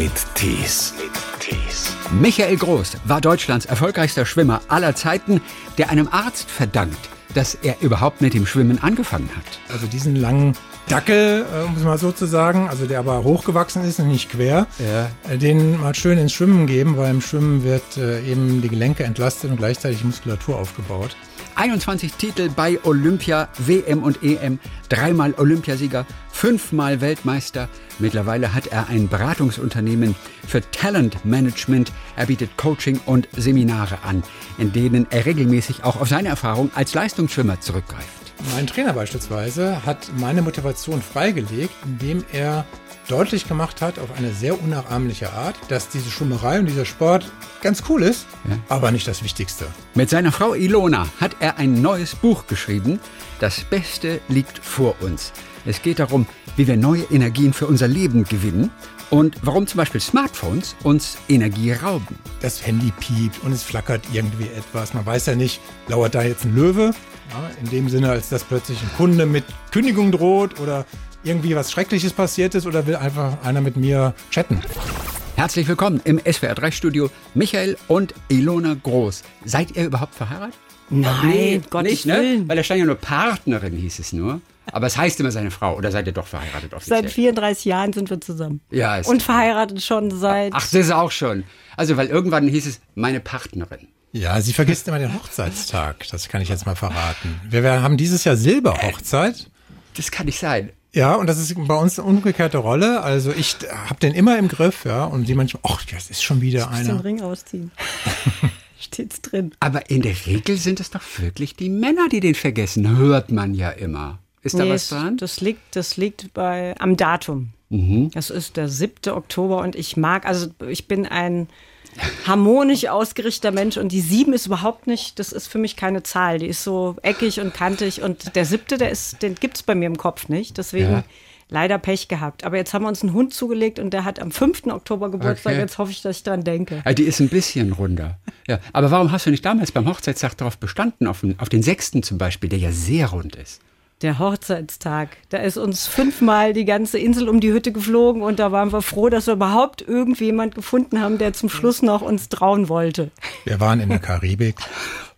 mit Tees. Tees. Michael Groß war Deutschlands erfolgreichster Schwimmer aller Zeiten, der einem Arzt verdankt, dass er überhaupt mit dem Schwimmen angefangen hat. Also diesen langen Dackel, äh, um es mal so zu sagen, also der aber hochgewachsen ist und nicht quer, Ja. äh, den mal schön ins Schwimmen geben, weil im Schwimmen wird äh, eben die Gelenke entlastet und gleichzeitig Muskulatur aufgebaut. 21 Titel bei Olympia, WM und EM, dreimal Olympiasieger, fünfmal Weltmeister. Mittlerweile hat er ein Beratungsunternehmen für Talentmanagement. Er bietet Coaching und Seminare an, in denen er regelmäßig auch auf seine Erfahrung als Leistungsschwimmer zurückgreift. Mein Trainer beispielsweise hat meine Motivation freigelegt, indem er deutlich gemacht hat, auf eine sehr unnachahmliche Art, dass diese Schwimmerei und dieser Sport ganz cool ist, aber nicht das Wichtigste. Mit seiner Frau Ilona hat er ein neues Buch geschrieben. Das Beste liegt vor uns. Es geht darum, wie wir neue Energien für unser Leben gewinnen und warum zum Beispiel Smartphones uns Energie rauben. Das Handy piept und es flackert irgendwie etwas. Man weiß ja nicht, lauert da jetzt ein Löwe? Ja, in dem Sinne, als dass plötzlich ein Kunde mit Kündigung droht oder irgendwie was Schreckliches passiert ist oder will einfach einer mit mir chatten. Herzlich willkommen im SWR 3 Studio Michael und Ilona Groß. Seid ihr überhaupt verheiratet? Nein, Gottes nicht, ne? Willen. Weil da stand ja nur Partnerin, hieß es nur. Aber es heißt immer seine Frau. Oder seid ihr doch verheiratet offiziell? Seit 34 Jahren sind wir zusammen. Ja, ist Und verheiratet schon seit. Ach, das ist auch schon. Also, weil irgendwann hieß es meine Partnerin. Ja, sie vergisst immer den Hochzeitstag. Das kann ich jetzt mal verraten. Wir, wir haben dieses Jahr Silberhochzeit. Das kann nicht sein. Ja, und das ist bei uns eine umgekehrte Rolle. Also ich habe den immer im Griff, ja. Und die manchmal, ach, das ist schon wieder den einer. Ring ausziehen. Steht's drin. Aber in der Regel sind es doch wirklich die Männer, die den vergessen. Hört man ja immer. Ist da Nee, was es- dran? Das liegt, das liegt bei, am Datum. Mhm. Das ist der 7. Oktober und ich mag, also ich bin ein harmonisch ausgerichteter Mensch und die 7 ist überhaupt nicht, das ist für mich keine Zahl. Die ist so eckig und kantig und der 7., der ist, den gibt's bei mir im Kopf nicht. Deswegen Ja. leider Pech gehabt. Aber jetzt haben wir uns einen Hund zugelegt und der hat am 5. Oktober Geburtstag. Okay. Jetzt hoffe ich, dass ich dran denke. Ja, die ist ein bisschen runder. Ja, aber warum hast du nicht damals beim Hochzeitstag darauf bestanden, auf den, auf den sechsten zum Beispiel, der ja sehr rund ist? Der Hochzeitstag. Da ist uns fünfmal die ganze Insel um die Hütte geflogen und da waren wir froh, dass wir überhaupt irgendjemand gefunden haben, der zum Schluss noch uns trauen wollte. Wir waren in der Karibik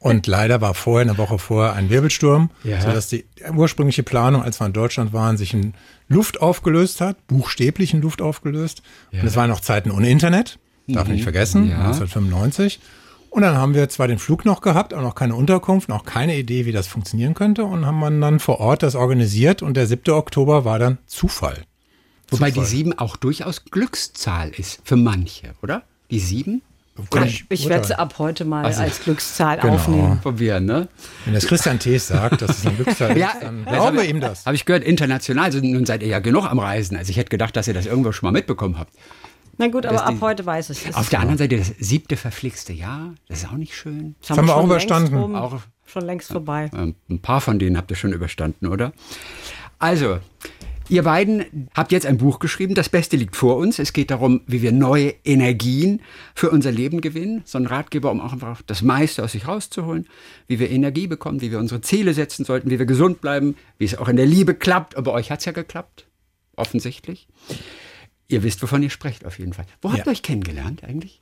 und leider war vorher, eine Woche vorher, ein Wirbelsturm, Ja. sodass die ursprüngliche Planung, als wir in Deutschland waren, sich in Luft aufgelöst hat, buchstäblich in Luft aufgelöst. Und es waren noch Zeiten ohne Internet, darf man nicht vergessen, Ja. 1995. Und dann haben wir zwar den Flug noch gehabt, aber noch keine Unterkunft, noch keine Idee, wie das funktionieren könnte und haben dann vor Ort das organisiert und der 7. Oktober war dann Zufall. Wobei die Zufall. sieben auch durchaus Glückszahl ist für manche, oder? Die sieben? Kann Ich, ich werde sie ab heute mal Also- als Glückszahl Genau. aufnehmen. Probieren, ne? Wenn das Christian Thees sagt, dass es ein Glückszahl Ja, ist, dann glauben wir ihm das. Habe ich gehört, international, also nun seid ihr ja genug am Reisen. Also ich hätte gedacht, dass ihr das irgendwo schon mal mitbekommen habt. Na gut, aber Das ab die- heute weiß ich es. Auf der anderen Seite das siebte verflixte Jahr, das ist auch nicht schön. Das haben wir auch überstanden. rum, Auch- schon längst vorbei. Ähm, Ein paar von denen habt ihr schon überstanden, oder? Also, ihr beiden habt jetzt ein Buch geschrieben, das Beste liegt vor uns. Es geht darum, wie wir neue Energien für unser Leben gewinnen. So ein Ratgeber, um auch einfach das meiste aus sich rauszuholen, wie wir Energie bekommen, wie wir unsere Ziele setzen sollten, wie wir gesund bleiben, wie es auch in der Liebe klappt. Bei euch hat's ja geklappt, offensichtlich. Ihr wisst, wovon ihr sprecht, auf jeden Fall. Wo habt Ja. ihr euch kennengelernt eigentlich?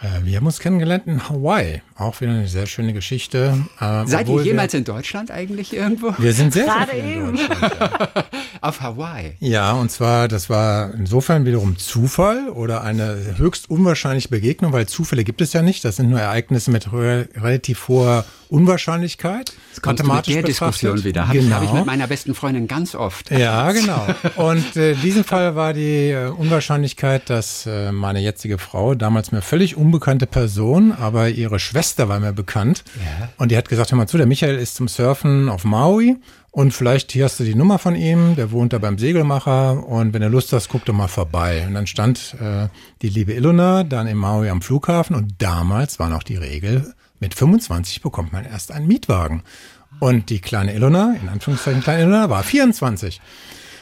Äh, wir haben uns kennengelernt in Hawaii. Auch wieder eine sehr schöne Geschichte. Äh, Seid ihr jemals in Deutschland eigentlich irgendwo? Wir, wir sind sehr, sehr Gerade viel in eben. Deutschland. Auf Hawaii. Ja, und zwar, das war insofern wiederum Zufall oder eine höchst unwahrscheinliche Begegnung, weil Zufälle gibt es ja nicht. Das sind nur Ereignisse mit re relativ hoher Unwahrscheinlichkeit. Kommst du mit der Diskussion wieder. Habe ich, genau. hab ich mit meiner besten Freundin ganz oft. Ja, genau. Und äh, in diesem Fall war die äh, Unwahrscheinlichkeit, dass äh, meine jetzige Frau, damals mir völlig unbekannte Person, aber ihre Schwester war mir bekannt. Ja. Und die hat gesagt, hör mal zu, der Michael ist zum Surfen auf Maui und vielleicht hier hast du die Nummer von ihm, der wohnt da beim Segelmacher und wenn du Lust hast, guck doch mal vorbei. Und dann stand äh, die liebe Ilona dann in Maui am Flughafen und damals war noch die Regel, mit 25 bekommt man erst einen Mietwagen. Und die kleine Ilona, in Anführungszeichen kleine Ilona, war 24.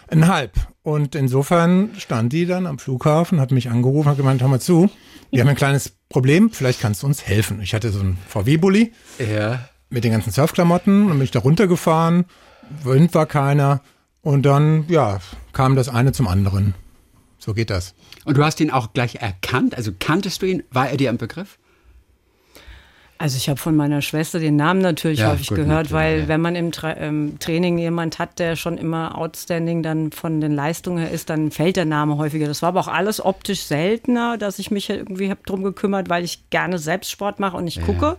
Ein halb. Und insofern stand die dann am Flughafen, hat mich angerufen, hat gemeint, hör mal zu, wir haben ein kleines Problem, vielleicht kannst du uns helfen. Ich hatte so einen VW-Bulli Ja. mit den ganzen Surfklamotten und bin ich da runtergefahren, Wind war keiner und dann, ja, kam das eine zum anderen. so geht das. Und du hast ihn auch gleich erkannt? Also kanntest du ihn? War er dir ein Begriff? Also ich habe von meiner Schwester den Namen natürlich Ja, häufig gut, gehört, natürlich, weil ja. wenn man im Tra ähm, Training jemand hat, der schon immer outstanding dann von den Leistungen her ist, dann fällt der Name häufiger. Das war aber auch alles optisch seltener, dass ich mich irgendwie hab drum gekümmert, weil ich gerne selbst Sport mache und ich gucke.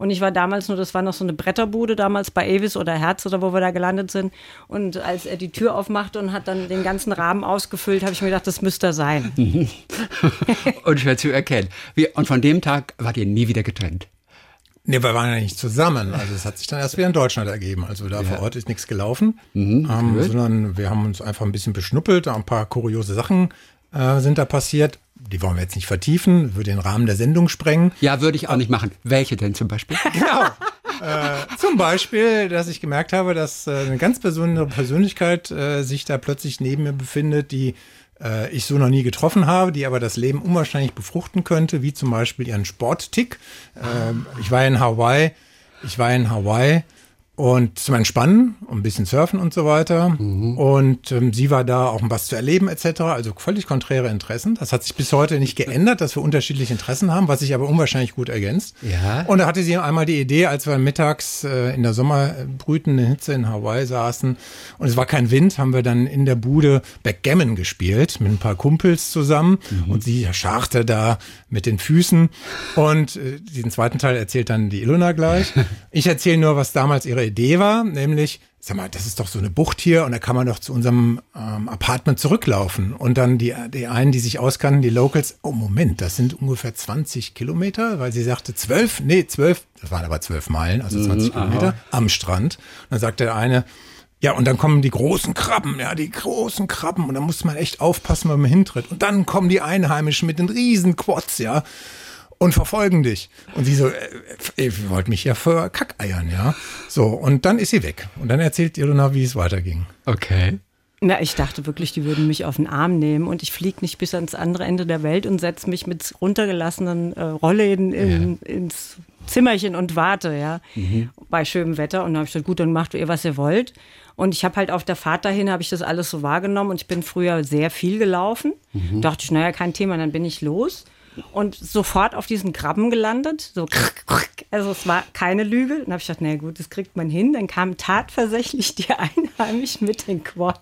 Und ich war damals nur, das war noch so eine Bretterbude damals bei Avis oder Herz oder wo wir da gelandet sind. Und als er die Tür aufmachte und hat dann den ganzen Rahmen ausgefüllt, habe ich mir gedacht, das müsste er sein. Und schwer zu erkennen. Wie, und von dem Tag wart ihr nie wieder getrennt. Nee, wir waren ja nicht zusammen. Also es hat sich dann erst wieder in Deutschland ergeben. Also da vor Ort ist nichts gelaufen, ähm, gut. sondern wir haben uns einfach ein bisschen beschnuppelt. Ein paar kuriose Sachen äh, sind da passiert. Die wollen wir jetzt nicht vertiefen, würde den Rahmen der Sendung sprengen. Ja, würde ich auch nicht machen. Welche denn zum Beispiel? Genau. äh, zum Beispiel, dass ich gemerkt habe, dass äh, eine ganz besondere Persönlichkeit äh, sich da plötzlich neben mir befindet, die äh, ich so noch nie getroffen habe, die aber das Leben unwahrscheinlich befruchten könnte, wie zum Beispiel ihren Sporttick. Ähm, ich war in Hawaii, ich war in Hawaii und zum Entspannen und ein bisschen surfen und so weiter. Und ähm, sie war da auch um was zu erleben etc. Also völlig konträre Interessen. Das hat sich bis heute nicht geändert, dass wir unterschiedliche Interessen haben, was sich aber unwahrscheinlich gut ergänzt. Ja. Und da hatte sie einmal die Idee, als wir mittags äh, in der sommerbrütenden Hitze in Hawaii saßen und es war kein Wind, haben wir dann in der Bude Backgammon gespielt mit ein paar Kumpels zusammen und sie scharrte da mit den Füßen und äh, diesen zweiten Teil erzählt dann die Ilona gleich. Ich erzähle nur, was damals ihre Idee war, nämlich Sag mal, das ist doch so eine Bucht hier und da kann man doch zu unserem ähm, Apartment zurücklaufen. Und dann die, die einen, die sich auskannten, die Locals, oh Moment, das sind ungefähr 20 Kilometer, weil sie sagte zwölf, nee, zwölf, das waren aber zwölf Meilen, also 20 Kilometer am Strand. Und dann sagte der eine, ja, und dann kommen die großen Krabben, ja, die großen Krabben. Und da muss man echt aufpassen, wenn man hintritt. Und dann kommen die Einheimischen mit den riesen Quads, ja, und verfolgen dich. Und sie so, äh, äh, ihr wollt mich ja für Kackeiern, ja. So, und dann ist sie weg. Und dann erzählt Ilona, wie es weiterging. Okay. Na, ich dachte wirklich, die würden mich auf den Arm nehmen und ich fliege nicht bis ans andere Ende der Welt und setze mich mit runtergelassenen äh, Rollläden in, ins Zimmerchen und warte, ja, bei schönem Wetter. Und dann habe ich gesagt, gut, dann macht ihr, was ihr wollt. Und ich habe halt auf der Fahrt dahin, habe ich das alles so wahrgenommen und ich bin früher sehr viel gelaufen. Dachte ich, naja, kein Thema, dann bin ich los. Und sofort auf diesen Krabben gelandet. So, also es war keine Lüge. Dann habe ich gedacht, na gut, das kriegt man hin. Dann kamen tatsächlich die Einheimischen mit den Quads.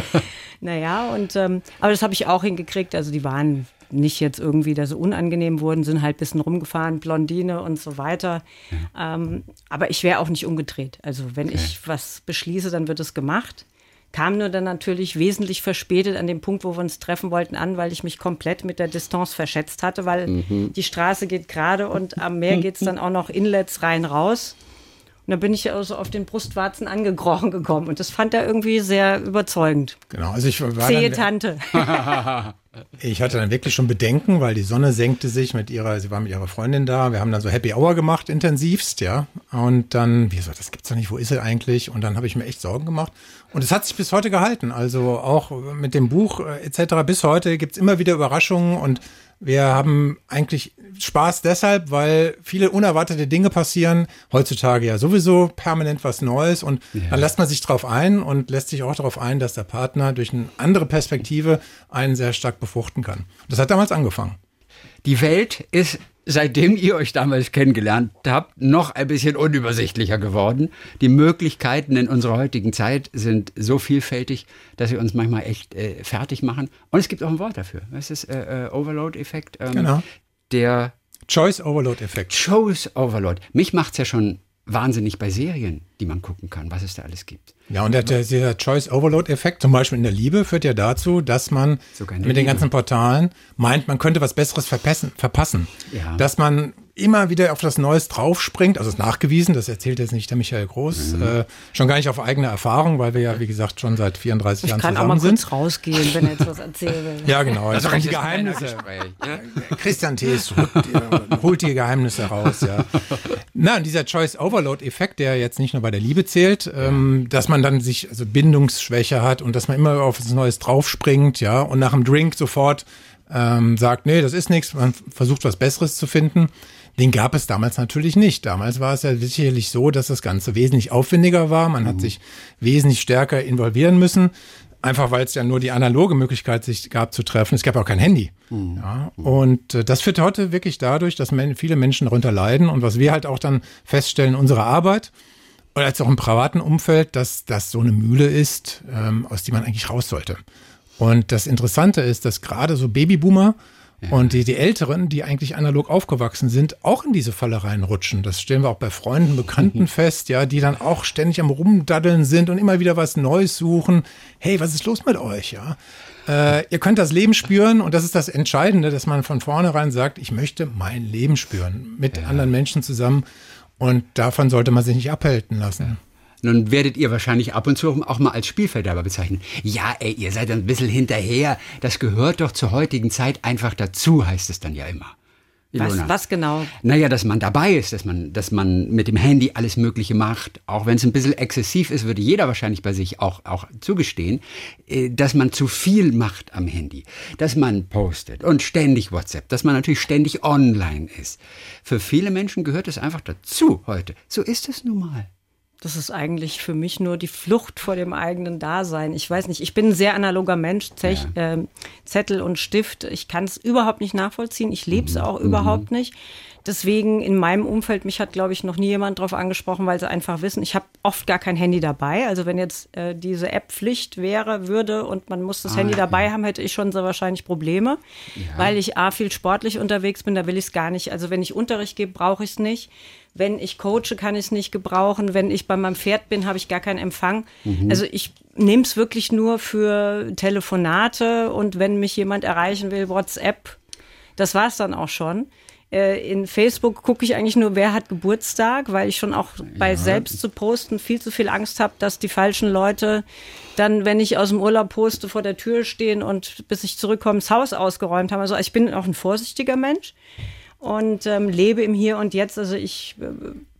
naja, und ähm, aber das habe ich auch hingekriegt. Also die waren nicht jetzt irgendwie, dass sie unangenehm wurden, sind halt ein bisschen rumgefahren, Blondine und so weiter. Ähm, aber ich wäre auch nicht umgedreht. Also wenn ich was beschließe, dann wird es gemacht. Kam nur dann natürlich wesentlich verspätet an dem Punkt, wo wir uns treffen wollten, an, weil ich mich komplett mit der Distanz verschätzt hatte, weil die Straße geht gerade und am Meer geht es dann auch noch Inlets rein raus. Und da bin ich also auf den Brustwarzen angekrochen gekommen und das fand er irgendwie sehr überzeugend. Genau, also ich war Zähe dann, Tante. Ich hatte dann wirklich schon Bedenken, weil die Sonne senkte sich mit ihrer, sie war mit ihrer Freundin da. Wir haben dann so Happy Hour gemacht, intensivst, ja. Und dann, wie gesagt, das gibt's doch nicht, wo ist sie eigentlich? Und dann habe ich mir echt Sorgen gemacht. Und es hat sich bis heute gehalten. Also auch mit dem Buch äh, etc. bis heute gibt's immer wieder Überraschungen und wir haben eigentlich Spaß deshalb, weil viele unerwartete Dinge passieren. Heutzutage ja sowieso permanent was Neues und dann lässt man sich drauf ein und lässt sich auch darauf ein, dass der Partner durch eine andere Perspektive einen sehr stark befruchten kann. Das hat damals angefangen. Die Welt ist, seitdem ihr euch damals kennengelernt habt, noch ein bisschen unübersichtlicher geworden. Die Möglichkeiten in unserer heutigen Zeit sind so vielfältig, dass sie uns manchmal echt äh, fertig machen. Und es gibt auch ein Wort dafür. Es ist äh, äh, Overload-Effekt. Ähm, Genau. Der Choice Overload Effekt. Choice Overload. Mich macht's ja schon wahnsinnig bei Serien, die man gucken kann, was es da alles gibt. Ja, und der, der, dieser Choice Overload Effekt, zum Beispiel in der Liebe, führt ja dazu, dass man mit den Liebe. ganzen Portalen meint, man könnte was Besseres verpassen. verpassen. Ja. Dass man immer wieder auf das Neues draufspringt, also ist nachgewiesen, das erzählt jetzt nicht der Michael Groß, Mhm. äh, schon gar nicht auf eigene Erfahrung, weil wir ja, wie gesagt, schon seit 34 Ich Jahren kann auch zusammen mal kurz sind. rausgehen, wenn er jetzt was erzählen will. Ja, genau. Das Also sind die das Geheimnisse. Ja? Christian Thees rückt, äh, holt die Geheimnisse raus, ja. Na, und dieser Choice Overload Effekt, der jetzt nicht nur bei der Liebe zählt, ähm, dass man dann sich also Bindungsschwäche hat und dass man immer auf was Neues draufspringt, ja, und nach dem Drink sofort ähm, sagt, nee, das ist nichts, man versucht was Besseres zu finden. Den gab es damals natürlich nicht. Damals war es ja sicherlich so, dass das Ganze wesentlich aufwendiger war. Man hat sich wesentlich stärker involvieren müssen. Einfach weil es ja nur die analoge Möglichkeit sich gab zu treffen. Es gab auch kein Handy. Mhm. Ja, und äh, das führt heute wirklich dadurch, dass men viele Menschen darunter leiden. Und was wir halt auch dann feststellen in unserer Arbeit, oder als auch im privaten Umfeld, dass das so eine Mühle ist, ähm, aus die man eigentlich raus sollte. Und das Interessante ist, dass gerade so Babyboomer. Und die, die Älteren, die eigentlich analog aufgewachsen sind, auch in diese Falle reinrutschen. Das stellen wir auch bei Freunden, Bekannten fest, ja, die dann auch ständig am Rumdaddeln sind und immer wieder was Neues suchen. Hey, was ist los mit euch, ja? Äh, ihr könnt das Leben spüren und das ist das Entscheidende, dass man von vornherein sagt, ich möchte mein Leben spüren mit ja. anderen Menschen zusammen und davon sollte man sich nicht abhalten lassen. Nun werdet ihr wahrscheinlich ab und zu auch mal als Spielverderber bezeichnen. Ja, ey, ihr seid ein bisschen hinterher. Das gehört doch zur heutigen Zeit einfach dazu, heißt es dann ja immer. Was, was, genau? Naja, dass man dabei ist, dass man, dass man mit dem Handy alles Mögliche macht. Auch wenn es ein bisschen exzessiv ist, würde jeder wahrscheinlich bei sich auch, auch zugestehen, äh, dass man zu viel macht am Handy. Dass man postet und ständig WhatsApp, dass man natürlich ständig online ist. Für viele Menschen gehört es einfach dazu heute. So ist es nun mal. Das ist eigentlich für mich nur die Flucht vor dem eigenen Dasein. Ich weiß nicht, ich bin ein sehr analoger Mensch, Zech, ja. äh, Zettel und Stift. Ich kann es überhaupt nicht nachvollziehen. Ich lebe es mhm. auch mhm. überhaupt nicht. Deswegen in meinem Umfeld, mich hat, glaube ich, noch nie jemand darauf angesprochen, weil sie einfach wissen, ich habe oft gar kein Handy dabei. Also wenn jetzt äh, diese App Pflicht wäre, würde und man muss das ah, Handy dabei ja. haben, hätte ich schon sehr wahrscheinlich Probleme, ja. weil ich A, viel sportlich unterwegs bin, da will ich es gar nicht. Also wenn ich Unterricht gebe, brauche ich es nicht. Wenn ich coache, kann ich es nicht gebrauchen. Wenn ich bei meinem Pferd bin, habe ich gar keinen Empfang. Mhm. Also ich nehme es wirklich nur für Telefonate und wenn mich jemand erreichen will, WhatsApp. Das war es dann auch schon. Äh, in Facebook gucke ich eigentlich nur, wer hat Geburtstag, weil ich schon auch bei ja. selbst zu posten viel zu viel Angst habe, dass die falschen Leute dann, wenn ich aus dem Urlaub poste, vor der Tür stehen und bis ich zurückkomme, das Haus ausgeräumt haben. Also ich bin auch ein vorsichtiger Mensch und ähm, lebe im Hier und Jetzt. Also ich äh,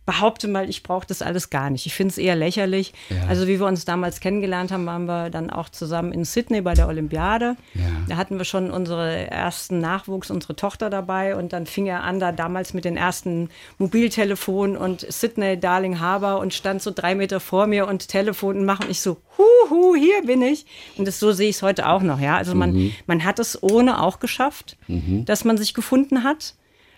behaupte mal, ich brauche das alles gar nicht. Ich finde es eher lächerlich. Ja. Also wie wir uns damals kennengelernt haben, waren wir dann auch zusammen in Sydney bei der Olympiade. Ja. Da hatten wir schon unsere ersten Nachwuchs, unsere Tochter dabei und dann fing er an, da damals mit den ersten Mobiltelefonen und Sydney, Darling Harbour und stand so drei Meter vor mir und Telefon und mache und ich so, huhu, hier bin ich. Und das, so sehe ich es heute auch noch. Ja, also man, mhm. man hat es ohne auch geschafft, mhm. dass man sich gefunden hat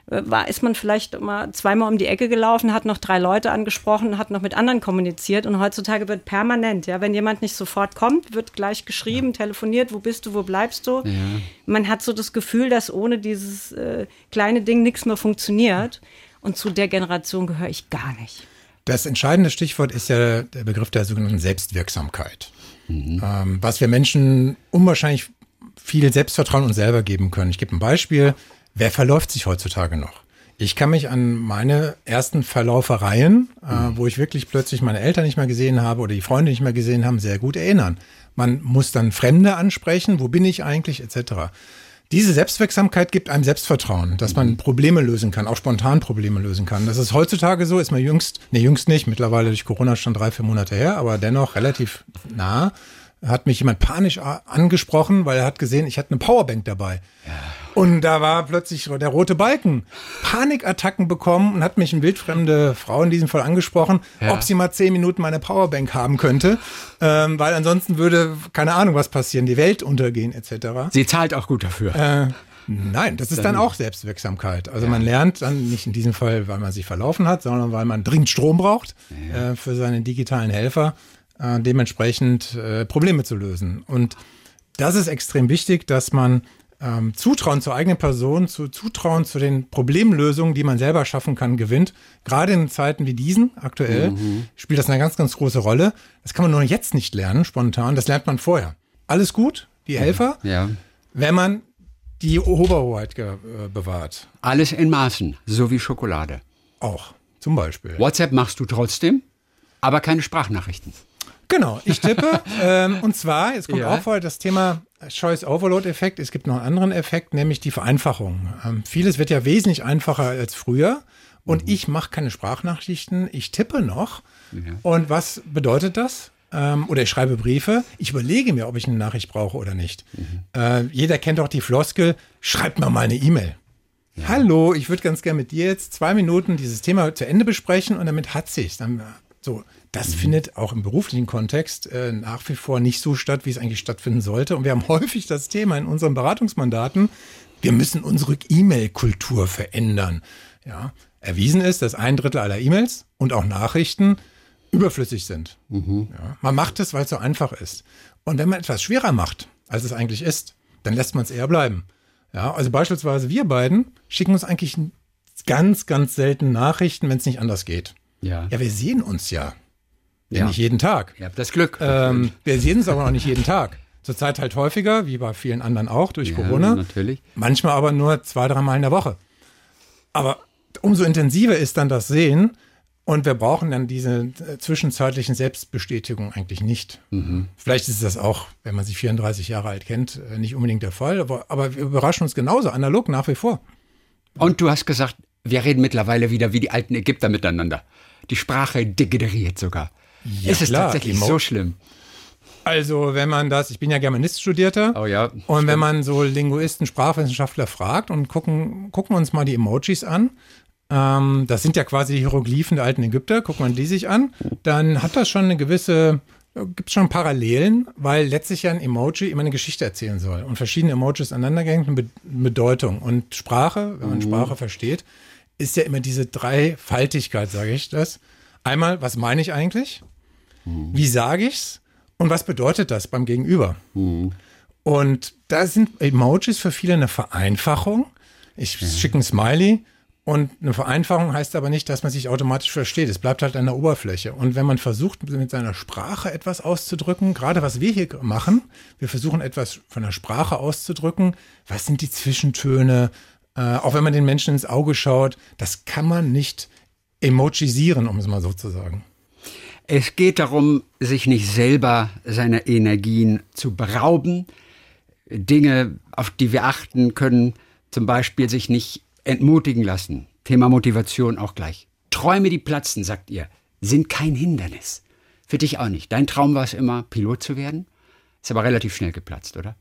war, ist man vielleicht mal zweimal um die Ecke gelaufen, hat noch drei Leute angesprochen, hat noch mit anderen kommuniziert und heutzutage wird permanent, ja, wenn jemand nicht sofort kommt, wird gleich geschrieben, ja. telefoniert, wo bist du, wo bleibst du? Ja. Man hat so das Gefühl, dass ohne dieses äh, kleine Ding nichts mehr funktioniert und zu der Generation gehöre ich gar nicht. Das entscheidende Stichwort ist ja der Begriff der sogenannten Selbstwirksamkeit. Mhm. Ähm, was wir Menschen unwahrscheinlich viel Selbstvertrauen uns selber geben können. Ich gebe ein Beispiel. Wer verläuft sich heutzutage noch? Ich kann mich an meine ersten Verlaufereien, äh, mhm. wo ich wirklich plötzlich meine Eltern nicht mehr gesehen habe oder die Freunde nicht mehr gesehen haben, sehr gut erinnern. Man muss dann Fremde ansprechen, wo bin ich eigentlich, etc. Diese Selbstwirksamkeit gibt einem Selbstvertrauen, dass man Probleme lösen kann, auch spontan Probleme lösen kann. Das ist heutzutage so, ist man jüngst, nee, jüngst nicht, mittlerweile durch Corona schon drei, vier Monate her, aber dennoch relativ nah, hat mich jemand panisch angesprochen, weil er hat gesehen, ich hatte eine Powerbank dabei. Ja. Und da war plötzlich der rote Balken. Panikattacken bekommen und hat mich eine wildfremde Frau in diesem Fall angesprochen, ja. ob sie mal zehn Minuten meine Powerbank haben könnte, ähm, weil ansonsten würde keine Ahnung was passieren, die Welt untergehen etc. Sie zahlt auch gut dafür. Äh, Nein, das ist dann, dann auch Selbstwirksamkeit. Also ja. man lernt dann nicht in diesem Fall, weil man sich verlaufen hat, sondern weil man dringend Strom braucht äh, für seine digitalen Helfer, äh, dementsprechend äh, Probleme zu lösen. Und das ist extrem wichtig, dass man ähm, Zutrauen zur eigenen Person, zu Zutrauen zu den Problemlösungen, die man selber schaffen kann, gewinnt. Gerade in Zeiten wie diesen aktuell mhm. spielt das eine ganz, ganz große Rolle. Das kann man nur jetzt nicht lernen, spontan. Das lernt man vorher. Alles gut, die. Helfer, ja. wenn man die Oberhoheit äh, bewahrt. Alles in Maßen, so wie Schokolade. Auch, zum Beispiel. WhatsApp machst du trotzdem, aber keine Sprachnachrichten. Genau, ich tippe. ähm, und zwar, jetzt kommt ja. auch vor das Thema Choice Overload Effekt. Es gibt noch einen anderen Effekt, nämlich die Vereinfachung. Ähm, vieles wird ja wesentlich einfacher als früher. Und mhm. ich mache keine Sprachnachrichten, ich tippe noch. Ja. Und was bedeutet das? Ähm, oder ich schreibe Briefe. Ich überlege mir, ob ich eine Nachricht brauche oder nicht. Mhm. Äh, jeder kennt doch die Floskel, schreibt mir mal eine E-Mail. Ja. Hallo, ich würde ganz gerne mit dir jetzt zwei Minuten dieses Thema zu Ende besprechen und damit hat sich's. Dann So, das findet auch im beruflichen Kontext äh, nach wie vor nicht so statt, wie es eigentlich stattfinden sollte. Und wir haben häufig das Thema in unseren Beratungsmandaten, wir müssen unsere E-Mail-Kultur verändern. Ja, erwiesen ist, dass ein Drittel aller E-Mails und auch Nachrichten überflüssig sind. Ja, man macht es, weil es so einfach ist. Und wenn man etwas schwerer macht, als es eigentlich ist, dann lässt man es eher bleiben. Ja, also beispielsweise wir beiden schicken uns eigentlich ganz, ganz selten Nachrichten, wenn es nicht anders geht. Ja. Ja, wir sehen uns ja. Ja. Nicht jeden Tag. Ihr habt das Glück. Ähm, wir sehen uns aber auch nicht jeden Tag. Zurzeit halt häufiger, wie bei vielen anderen auch durch Ja, Corona. natürlich. Manchmal aber nur zwei, dreimal in der Woche. Aber umso intensiver ist dann das Sehen und wir brauchen dann diese äh, zwischenzeitlichen Selbstbestätigungen eigentlich nicht. Vielleicht ist das auch, wenn man sich 34 Jahre alt kennt, äh, nicht unbedingt der Fall, aber, aber wir überraschen uns genauso analog nach wie vor. Und du hast gesagt, wir reden mittlerweile wieder wie die alten Ägypter miteinander. Die Sprache degeneriert sogar. Ja, ist es klar, tatsächlich Emo- so schlimm? Also, wenn man das, ich bin ja Germanist-Studierter. Oh ja, Und wenn man so Linguisten, Sprachwissenschaftler fragt und gucken, gucken wir uns mal die Emojis an, ähm, das sind ja quasi die Hieroglyphen der alten Ägypter, guckt man die sich an, dann hat das schon eine gewisse, gibt es schon Parallelen, weil letztlich ja ein Emoji immer eine Geschichte erzählen soll und verschiedene Emojis aneinandergehängt mit Be- Bedeutung. Und Sprache, wenn man Sprache versteht, ist ja immer diese Dreifaltigkeit, sage ich das. Einmal, was meine ich eigentlich? Wie sage ich's? Und was bedeutet das beim Gegenüber? Und da sind Emojis für viele eine Vereinfachung. Ich schicke ein Smiley und eine Vereinfachung heißt aber nicht, dass man sich automatisch versteht. Es bleibt halt an der Oberfläche. Und wenn man versucht, mit seiner Sprache etwas auszudrücken, gerade was wir hier machen, wir versuchen etwas von der Sprache auszudrücken, was sind die Zwischentöne, äh, auch wenn man den Menschen ins Auge schaut, das kann man nicht emojisieren, um es mal so zu sagen. Es geht darum, sich nicht selber seiner Energien zu berauben. Dinge, auf die wir achten können, zum Beispiel sich nicht entmutigen lassen. Thema Motivation auch gleich. Träume, die platzen, sagt ihr, sind kein Hindernis. Für dich auch nicht. Dein Traum war es immer, Pilot zu werden. Ist aber relativ schnell geplatzt, oder?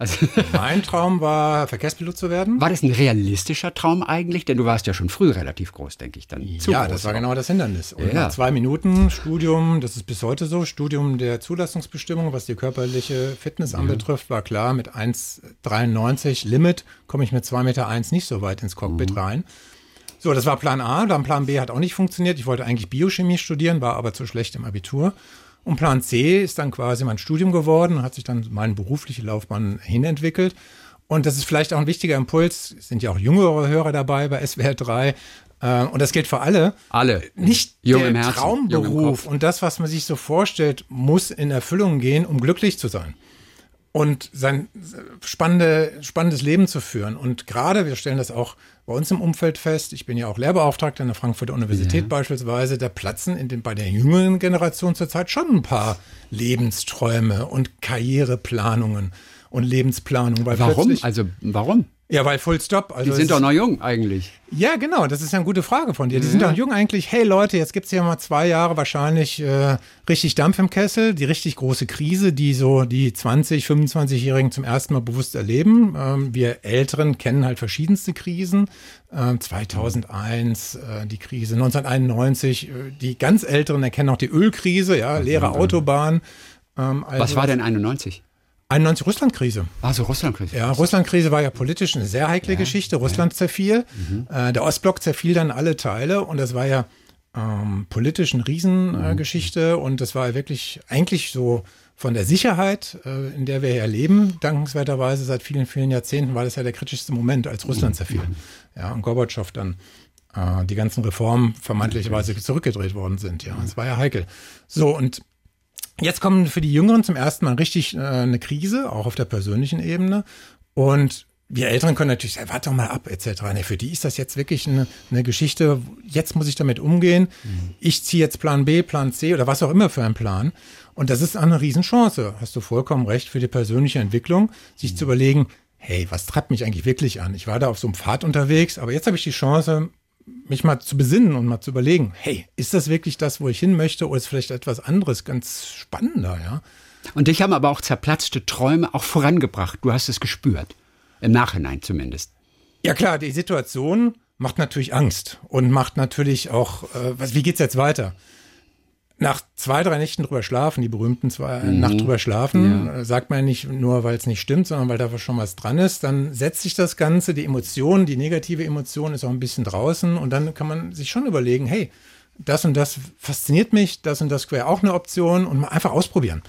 Also, Mein Traum war, Verkehrspilot zu werden. war das ein realistischer Traum eigentlich? Denn du warst ja schon früh relativ groß, denke ich dann. Ja, das war auch. genau das Hindernis. Und Ja. zwei Minuten Studium, das ist bis heute so, Studium der Zulassungsbestimmung, was die körperliche Fitness anbetrifft, war klar, mit 1,93 Limit komme ich mit 2,1 Meter nicht so weit ins Cockpit rein. So, das war Plan A, dann Plan B hat auch nicht funktioniert. Ich wollte eigentlich Biochemie studieren, war aber zu schlecht im Abitur. Und Plan C ist dann quasi mein Studium geworden, hat sich dann meine berufliche Laufbahn hinentwickelt. Und das ist vielleicht auch ein wichtiger Impuls, es sind ja auch jüngere Hörer dabei bei SWR 3. Äh, Und das gilt für alle. Alle. Nicht Jung der Herzen, Traumberuf und das, was man sich so vorstellt, muss in Erfüllung gehen, um glücklich zu sein und sein spannende, spannendes Leben zu führen. Und gerade, wir stellen das auch bei uns im Umfeld fest, ich bin ja auch Lehrbeauftragter an der Frankfurter Universität beispielsweise, da platzen in den, bei der jüngeren Generation zurzeit schon ein paar Lebensträume und Karriereplanungen und Lebensplanungen. Weil Warum? Also, warum? Ja, weil Full Stop. Also Die sind doch noch jung eigentlich. ja, genau, das ist ja eine gute Frage von dir. Die sind doch jung eigentlich, hey Leute, jetzt gibt's ja mal zwei Jahre wahrscheinlich äh, richtig Dampf im Kessel, die richtig große Krise, die so die 20-, 25-Jährigen zum ersten Mal bewusst erleben. Ähm, wir Älteren kennen halt verschiedenste Krisen. Ähm, 2001 äh, die Krise, 1991, äh, die ganz Älteren erkennen auch die Ölkrise, ja, leere Autobahn. Ähm, also Was war denn 91? 91 Russlandkrise. Also Russlandkrise. Ja, Russlandkrise war ja politisch eine sehr heikle Geschichte. Russland zerfiel. Äh, der Ostblock zerfiel dann alle Teile und das war ja ähm, politisch eine Riesengeschichte äh, und das war ja wirklich eigentlich so von der Sicherheit, äh, in der wir ja leben, dankenswerterweise seit vielen, vielen Jahrzehnten, war das ja der kritischste Moment, als Russland zerfiel. Ja, und Gorbatschow dann äh, die ganzen Reformen vermeintlicherweise zurückgedreht worden sind. Ja, es war ja heikel. So, und Jetzt kommen für die Jüngeren zum ersten Mal richtig äh, eine Krise, auch auf der persönlichen Ebene. Und wir Älteren können natürlich sagen, warte doch mal ab, etc. Nee, für die ist das jetzt wirklich eine, eine Geschichte, jetzt muss ich damit umgehen. Ich ziehe jetzt Plan B, Plan C oder was auch immer für einen Plan. Und das ist eine Riesenchance, hast du vollkommen recht, für die persönliche Entwicklung, sich zu überlegen, hey, was treibt mich eigentlich wirklich an? Ich war da auf so einem Pfad unterwegs, aber jetzt habe ich die Chance, mich mal zu besinnen und mal zu überlegen, hey, ist das wirklich das, wo ich hin möchte oder ist vielleicht etwas anderes, ganz spannender, ja? Und dich haben aber auch zerplatzte Träume auch vorangebracht. Du hast es gespürt. Im Nachhinein zumindest. Ja klar, die Situation macht natürlich Angst und macht natürlich auch, äh, was, wie geht's jetzt weiter? Nach zwei, drei Nächten drüber schlafen, die berühmten zwei mhm. Nacht drüber schlafen, ja. Äh, sagt man nicht nur, weil es nicht stimmt, sondern weil da schon was dran ist, dann setzt sich das Ganze, die Emotion, die negative Emotion ist auch ein bisschen draußen und dann kann man sich schon überlegen, hey, das und das fasziniert mich, das und das wäre auch eine Option und mal einfach ausprobieren.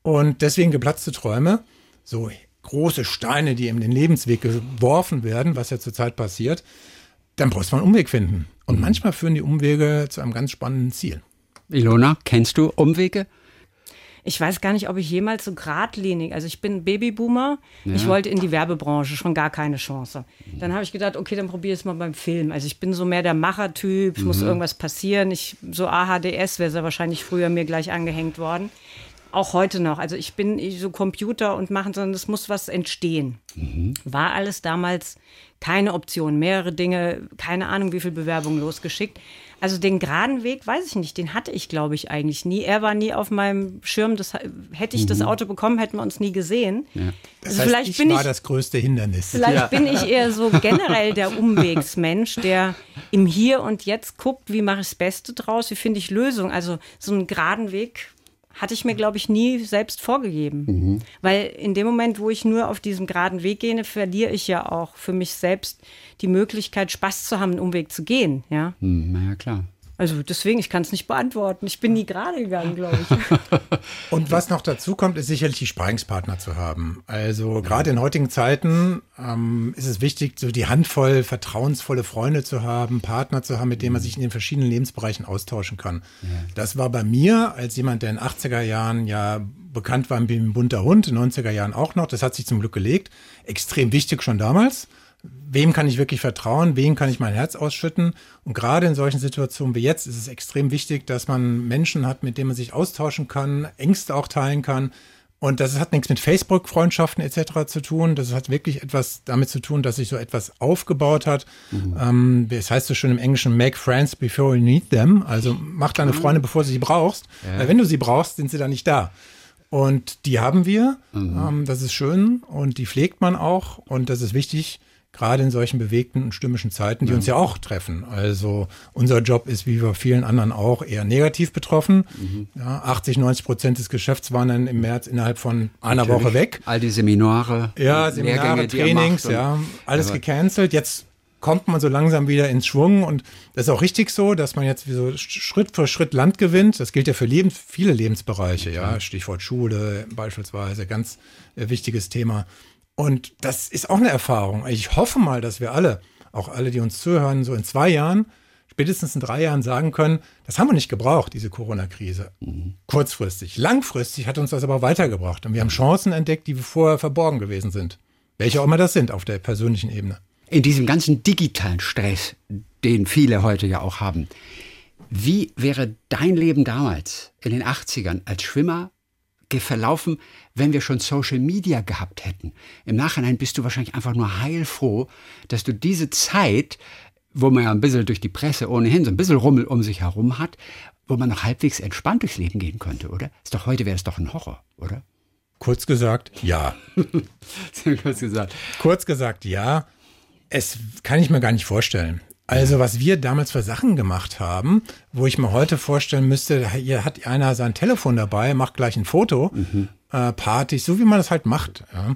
Und deswegen geplatzte Träume, so große Steine, die in den Lebensweg geworfen werden, was ja zurzeit passiert, dann brauchst du einen Umweg finden. Und mhm. manchmal führen die Umwege zu einem ganz spannenden Ziel. Ilona, kennst du Umwege? Ich weiß gar nicht, ob ich jemals so geradlinig, also ich bin Babyboomer, ja. ich wollte in die Werbebranche, schon gar keine Chance. Dann habe ich gedacht, okay, dann probiere ich es mal beim Film. Also ich bin so mehr der Machertyp, es mhm. muss irgendwas passieren. Ich, so AHDS wäre sehr wahrscheinlich früher mir gleich angehängt worden. Auch heute noch. Also ich bin so Computer und machen, sondern es muss was entstehen. Mhm. War alles damals keine Option. Mehrere Dinge, keine Ahnung, wie viel Bewerbungen losgeschickt. Also den geraden Weg, weiß ich nicht, den hatte ich, glaube ich, eigentlich nie. Er war nie auf meinem Schirm. Das, hätte ich mhm. das Auto bekommen, hätten wir uns nie gesehen. Ja. Das also heißt, vielleicht ich bin war ich, das größte Hindernis. Vielleicht ja. bin ich eher so generell der Umwegsmensch, der im Hier und Jetzt guckt, wie mache ich das Beste draus, wie finde ich Lösungen. Also so einen geraden Weg hatte ich mir, glaube ich, nie selbst vorgegeben. Mhm. Weil in dem Moment, wo ich nur auf diesem geraden Weg gehe, verliere ich ja auch für mich selbst die Möglichkeit, Spaß zu haben, einen Umweg zu gehen. Ja, mhm, na ja, klar. Also deswegen, ich kann es nicht beantworten. Ich bin nie gerade gegangen, glaube ich. Und was noch dazu kommt, ist sicherlich die Sparingspartner zu haben. Also gerade in heutigen Zeiten ähm, ist es wichtig, so die Handvoll vertrauensvolle Freunde zu haben, Partner zu haben, mit denen man sich in den verschiedenen Lebensbereichen austauschen kann. Ja. Das war bei mir als jemand, der in den 80er Jahren ja bekannt war wie ein bunter Hund, in den 90er Jahren auch noch. Das hat sich zum Glück gelegt. Extrem wichtig schon damals wem kann ich wirklich vertrauen, wem kann ich mein Herz ausschütten. Und gerade in solchen Situationen wie jetzt ist es extrem wichtig, dass man Menschen hat, mit denen man sich austauschen kann, Ängste auch teilen kann. Und das hat nichts mit Facebook-Freundschaften etc. zu tun. Das hat wirklich etwas damit zu tun, dass sich so etwas aufgebaut hat. Mhm. Ähm, das heißt so schön im Englischen, make friends before you need them. Also mach deine mhm. Freunde, bevor du sie brauchst. Ja. Weil wenn du sie brauchst, sind sie dann nicht da. Und die haben wir. Mhm. Ähm, das ist schön und die pflegt man auch. Und das ist wichtig, gerade in solchen bewegten und stürmischen Zeiten, die uns ja auch treffen. Also unser Job ist, wie bei vielen anderen auch, eher negativ betroffen. Mhm. Ja, 80, 90 Prozent des Geschäfts waren dann im März innerhalb von einer Natürlich. Woche weg. All die Seminare, ja, Seminare, Trainings, ja, alles gecancelt. Jetzt kommt man so langsam wieder ins Schwung und das ist auch richtig so, dass man jetzt so Schritt für Schritt Land gewinnt. Das gilt ja für Lebens, viele Lebensbereiche, ja, Stichwort Schule beispielsweise, ganz äh, wichtiges Thema. Und das ist auch eine Erfahrung. Ich hoffe mal, dass wir alle, auch alle, die uns zuhören, so in zwei Jahren, spätestens in drei Jahren sagen können, das haben wir nicht gebraucht, diese Corona-Krise. Mhm. Kurzfristig. Langfristig hat uns das aber weitergebracht. Und wir haben Chancen entdeckt, die vorher verborgen gewesen sind. Welche auch immer das sind auf der persönlichen Ebene. In diesem ganzen digitalen Stress, den viele heute ja auch haben. Wie wäre dein Leben damals in den 80ern als Schwimmer verlaufen, wenn wir schon Social Media gehabt hätten. Im Nachhinein bist du wahrscheinlich einfach nur heilfroh, dass du diese Zeit, wo man ja ein bisschen durch die Presse ohnehin so ein bisschen Rummel um sich herum hat, wo man noch halbwegs entspannt durchs Leben gehen könnte, oder? Ist doch heute wäre es doch ein Horror, oder? Kurz gesagt, ja. kurz gesagt. Kurz gesagt, ja. Es kann ich mir gar nicht vorstellen. Also, was wir damals für Sachen gemacht haben, wo ich mir heute vorstellen müsste, hier hat einer sein Telefon dabei, macht gleich ein Foto, mhm. äh, Partys, so wie man das halt macht. Ja.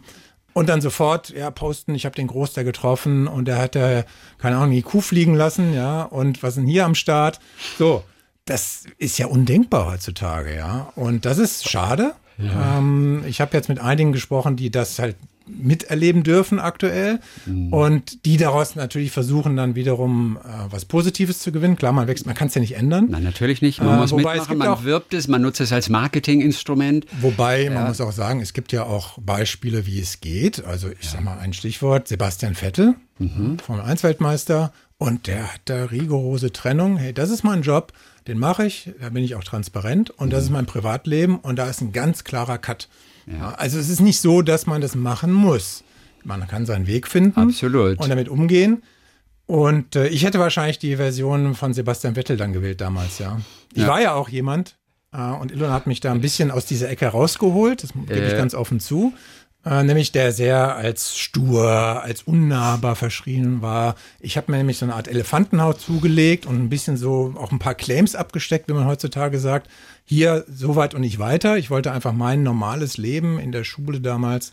Und dann sofort, ja, posten, ich habe den Großteil getroffen und er hat, äh, keine Ahnung, die Kuh fliegen lassen, ja, und was denn hier am Start? So, das ist ja undenkbar heutzutage, ja. Und das ist schade. Ja. Ähm, ich habe jetzt mit einigen gesprochen, die das halt miterleben dürfen aktuell mhm. und die daraus natürlich versuchen dann wiederum äh, was Positives zu gewinnen. Klar, man wächst, man kann es ja nicht ändern. Nein, natürlich nicht. Man äh, muss mitmachen, man auch, wirbt es, man nutzt es als Marketinginstrument. Wobei, ja. man muss auch sagen, es gibt ja auch Beispiele, wie es geht. Also ich ja. sag mal ein Stichwort, Sebastian Vettel, mhm. Formel 1 Weltmeister und der hat da rigorose Trennung. Hey, das ist mein Job, den mache ich, da bin ich auch transparent und das ist mein Privatleben und da ist ein ganz klarer Cut. Ja. Also es ist nicht so, dass man das machen muss. Man kann seinen Weg finden Absolut. und damit umgehen. Und äh, ich hätte wahrscheinlich die Version von Sebastian Vettel dann gewählt damals, ja. Ich ja. war ja auch jemand, äh, und Ilona hat mich da ein bisschen aus dieser Ecke rausgeholt, das gebe ich ganz offen zu. Äh, nämlich der sehr als stur, als unnahbar verschrien war. Ich habe mir nämlich so eine Art Elefantenhaut zugelegt und ein bisschen so auch ein paar Claims abgesteckt, wie man heutzutage sagt. Hier so weit und nicht weiter. Ich wollte einfach mein normales Leben in der Schule damals,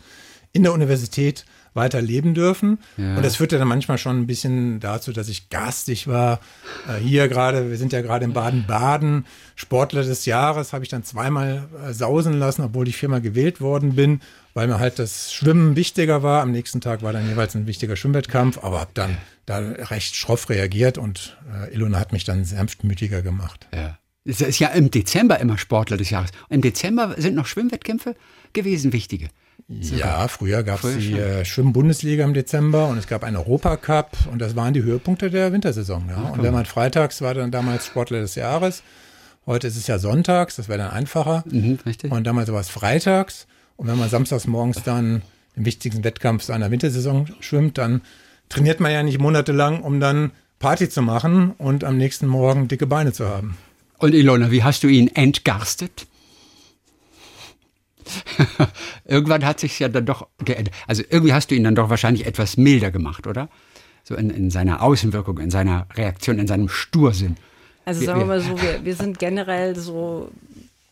in der Universität weiter leben dürfen. Ja. Und das führte dann manchmal schon ein bisschen dazu, dass ich garstig war. Äh, hier gerade, wir sind ja gerade in Baden-Baden, Sportler des Jahres habe ich dann zweimal äh, sausen lassen, obwohl ich viermal gewählt worden bin, weil mir halt das Schwimmen wichtiger war. Am nächsten Tag war dann jeweils ein wichtiger Schwimmwettkampf, aber habe dann da recht schroff reagiert und äh, Ilona hat mich dann sanftmütiger gemacht. Ja. Es ist ja im Dezember immer Sportler des Jahres. Im Dezember sind noch Schwimmwettkämpfe gewesen, wichtige. Ja, früher gab es die äh, Schwimm-Bundesliga im Dezember und es gab einen Europacup und das waren die Höhepunkte der Wintersaison. Ja. Und wenn man freitags war dann damals Sportler des Jahres, heute ist es ja sonntags, das wäre dann einfacher. Mhm, richtig. Und damals war es freitags und wenn man samstags morgens dann den wichtigsten Wettkampf seiner Wintersaison schwimmt, dann trainiert man ja nicht monatelang, um dann Party zu machen und am nächsten Morgen dicke Beine zu haben. Und Ilona, wie hast du ihn entgarstet? Irgendwann hat sich ja dann doch geändert. Also irgendwie hast du ihn dann doch wahrscheinlich etwas milder gemacht, oder? So in, in seiner Außenwirkung, in seiner Reaktion, in seinem Stursinn. Also sagen wir mal so, wir, wir sind generell so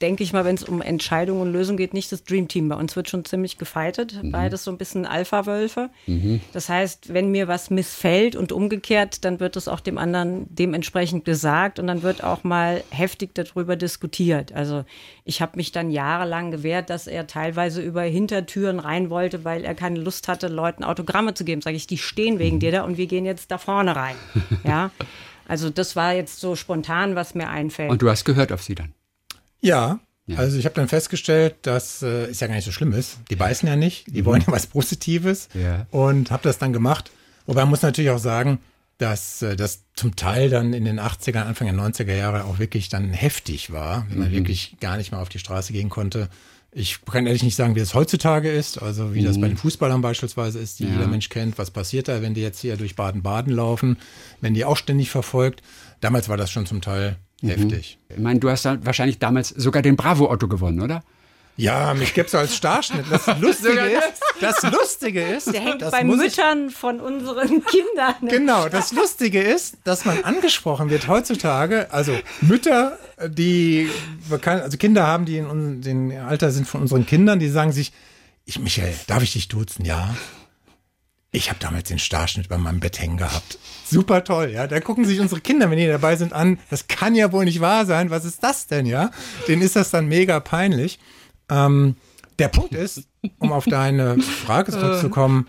denke ich mal, wenn es um Entscheidungen und Lösungen geht, nicht das Dream Team. Bei uns wird schon ziemlich gefeitet. Mhm. Beides so ein bisschen Alpha-Wölfe. Mhm. Das heißt, wenn mir was missfällt und umgekehrt, dann wird es auch dem anderen dementsprechend gesagt und dann wird auch mal heftig darüber diskutiert. Also ich habe mich dann jahrelang gewehrt, dass er teilweise über Hintertüren rein wollte, weil er keine Lust hatte, Leuten Autogramme zu geben. Sage ich, die stehen wegen dir da und wir gehen jetzt da vorne rein. Ja. Also das war jetzt so spontan, was mir einfällt. Und du hast gehört auf sie dann? Ja, ja. Also ich habe dann festgestellt, dass äh, ist ja gar nicht so schlimm ist. Die beißen ja nicht, die mhm. wollen ja was Positives ja. und habe das dann gemacht. Wobei man muss natürlich auch sagen, dass äh, das zum Teil dann in den 80er, Anfang der 90er Jahre auch wirklich dann heftig war, wenn man mhm. wirklich gar nicht mehr auf die Straße gehen konnte. Ich kann ehrlich nicht sagen, wie es heutzutage ist, also wie mhm. das bei den Fußballern beispielsweise ist, die ja. jeder Mensch kennt. Was passiert da, wenn die jetzt hier durch Baden-Baden laufen, wenn die auch ständig verfolgt? Damals war das schon zum Teil Mhm. Heftig. Ich meine, du hast dann wahrscheinlich damals sogar den Bravo-Otto gewonnen, oder? Ja, mich gibt's so als Starschnitt. Das Lustige ist, das Lustige ist, der hängt bei Müttern von unseren Kindern. Genau, das Lustige ist, dass man angesprochen wird heutzutage, also Mütter, die also Kinder haben, die in dem Alter sind von unseren Kindern, die sagen sich, ich Michael, darf ich dich duzen? Ja. Ich habe damals den Starschnitt bei meinem Bett hängen gehabt. Super toll, ja. Da gucken sich unsere Kinder, wenn die dabei sind, an. Das kann ja wohl nicht wahr sein. Was ist das denn, ja? Denen ist das dann mega peinlich. Ähm, der Punkt ist, um auf deine Frage zurückzukommen,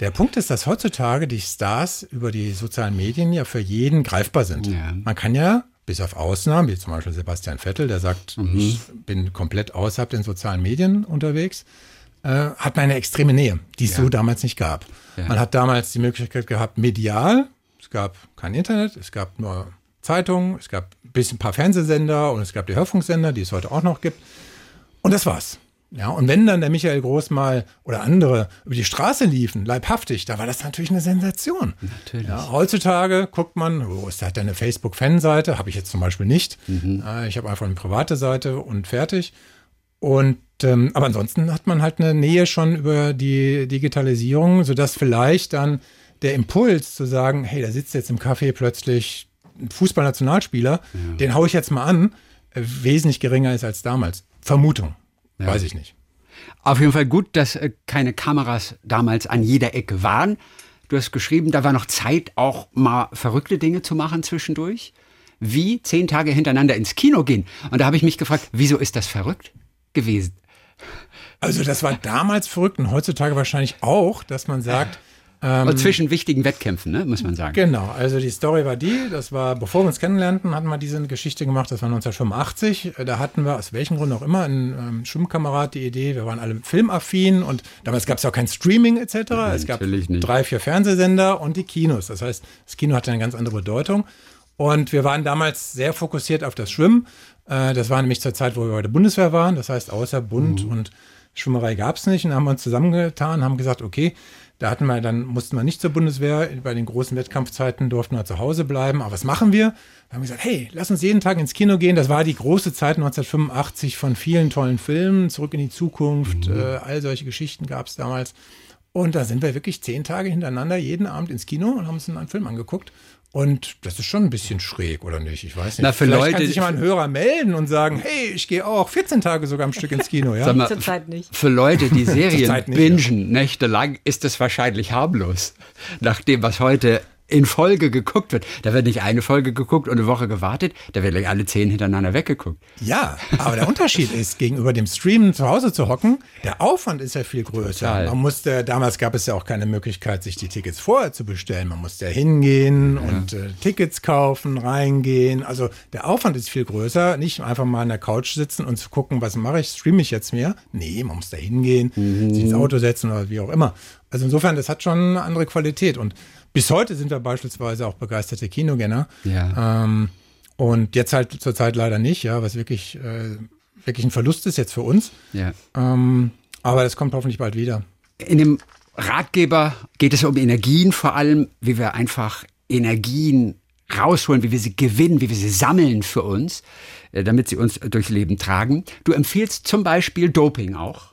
der Punkt ist, dass heutzutage die Stars über die sozialen Medien ja für jeden greifbar sind. Ja. Man kann ja, bis auf Ausnahmen, wie zum Beispiel Sebastian Vettel, der sagt, mhm. ich bin komplett außerhalb den sozialen Medien unterwegs, äh, hat man eine extreme Nähe, die es ja. so damals nicht gab. Ja. Man hat damals die Möglichkeit gehabt, medial, es gab kein Internet, es gab nur Zeitungen, es gab ein bisschen ein paar Fernsehsender und es gab die Hörfunksender, die es heute auch noch gibt. Und das war's. Ja, und wenn dann der Michael Groß mal oder andere über die Straße liefen, leibhaftig, da war das natürlich eine Sensation. Natürlich. Ja, heutzutage guckt man, oh, ist da eine Facebook-Fanseite? Habe ich jetzt zum Beispiel nicht. Mhm. Ich habe einfach eine private Seite und fertig. Und ähm, aber ansonsten hat man halt eine Nähe schon über die Digitalisierung, sodass vielleicht dann der Impuls zu sagen, hey, da sitzt jetzt im Café plötzlich ein Fußballnationalspieler, ja. den haue ich jetzt mal an, äh, wesentlich geringer ist als damals. Vermutung, ja. weiß ich nicht. Auf jeden Fall gut, dass äh, keine Kameras damals an jeder Ecke waren. Du hast geschrieben, da war noch Zeit, auch mal verrückte Dinge zu machen zwischendurch. Wie zehn Tage hintereinander ins Kino gehen. Und da habe ich mich gefragt, wieso ist das verrückt gewesen? Also das war damals verrückt und heutzutage wahrscheinlich auch, dass man sagt, ähm, zwischen wichtigen Wettkämpfen, ne, muss man sagen. Genau, also die Story war die, das war, bevor wir uns kennenlernten, hatten wir diese Geschichte gemacht, das war 1985. Da hatten wir, aus welchem Grund auch immer, einen ähm, Schwimmkamerad die Idee, wir waren alle filmaffin und damals gab es auch kein Streaming etc. Nein, es gab nicht. drei, vier Fernsehsender und die Kinos. Das heißt, das Kino hatte eine ganz andere Bedeutung. Und wir waren damals sehr fokussiert auf das Schwimmen. Äh, das war nämlich zur Zeit, wo wir bei der Bundeswehr waren. Das heißt, außer Bund mhm. und Schwimmerei gab es nicht. Und haben wir uns zusammengetan, haben gesagt, okay, Da hatten wir, dann mussten wir nicht zur Bundeswehr. Bei den großen Wettkampfzeiten durften wir zu Hause bleiben. Aber was machen wir? Da haben wir gesagt, hey, lass uns jeden Tag ins Kino gehen. Das war die große Zeit 1985 von vielen tollen Filmen. Zurück in die Zukunft, mhm. äh, all solche Geschichten gab es damals. Und da sind wir wirklich zehn Tage hintereinander jeden Abend ins Kino und haben uns einen Film angeguckt. Und das ist schon ein bisschen schräg, oder nicht? Ich weiß nicht. Na, für Vielleicht Leute, kann sich mal ein Hörer melden und sagen, hey, ich gehe auch 14 Tage sogar am Stück ins Kino. Ja? Sag mal, Zurzeit nicht. Für Leute, die Serien nicht, bingen ja. nächtelang, ist das wahrscheinlich harmlos. Nach dem, was heute in Folge geguckt wird. Da wird nicht eine Folge geguckt und eine Woche gewartet, da gleich alle zehn hintereinander weggeguckt. Ja, aber der Unterschied ist, gegenüber dem Streamen zu Hause zu hocken, der Aufwand ist ja viel größer. Total. Man musste, damals gab es ja auch keine Möglichkeit, sich die Tickets vorher zu bestellen. Man musste ja hingehen ja. und äh, Tickets kaufen, reingehen. Also der Aufwand ist viel größer. Nicht einfach mal an der Couch sitzen und zu gucken, was mache ich, streame ich jetzt mehr. Nee, man muss da hingehen, mhm. sich ins Auto setzen oder wie auch immer. Also insofern, das hat schon eine andere Qualität. Und bis heute sind wir beispielsweise auch begeisterte Kinogänger. Ja. Ähm, und jetzt halt zurzeit leider nicht, ja, was wirklich, äh, wirklich ein Verlust ist jetzt für uns. Ja. Ähm, aber das kommt hoffentlich bald wieder. In dem Ratgeber geht es um Energien, vor allem, wie wir einfach Energien rausholen, wie wir sie gewinnen, wie wir sie sammeln für uns, äh, damit sie uns durchs Leben tragen. Du empfiehlst zum Beispiel Doping auch.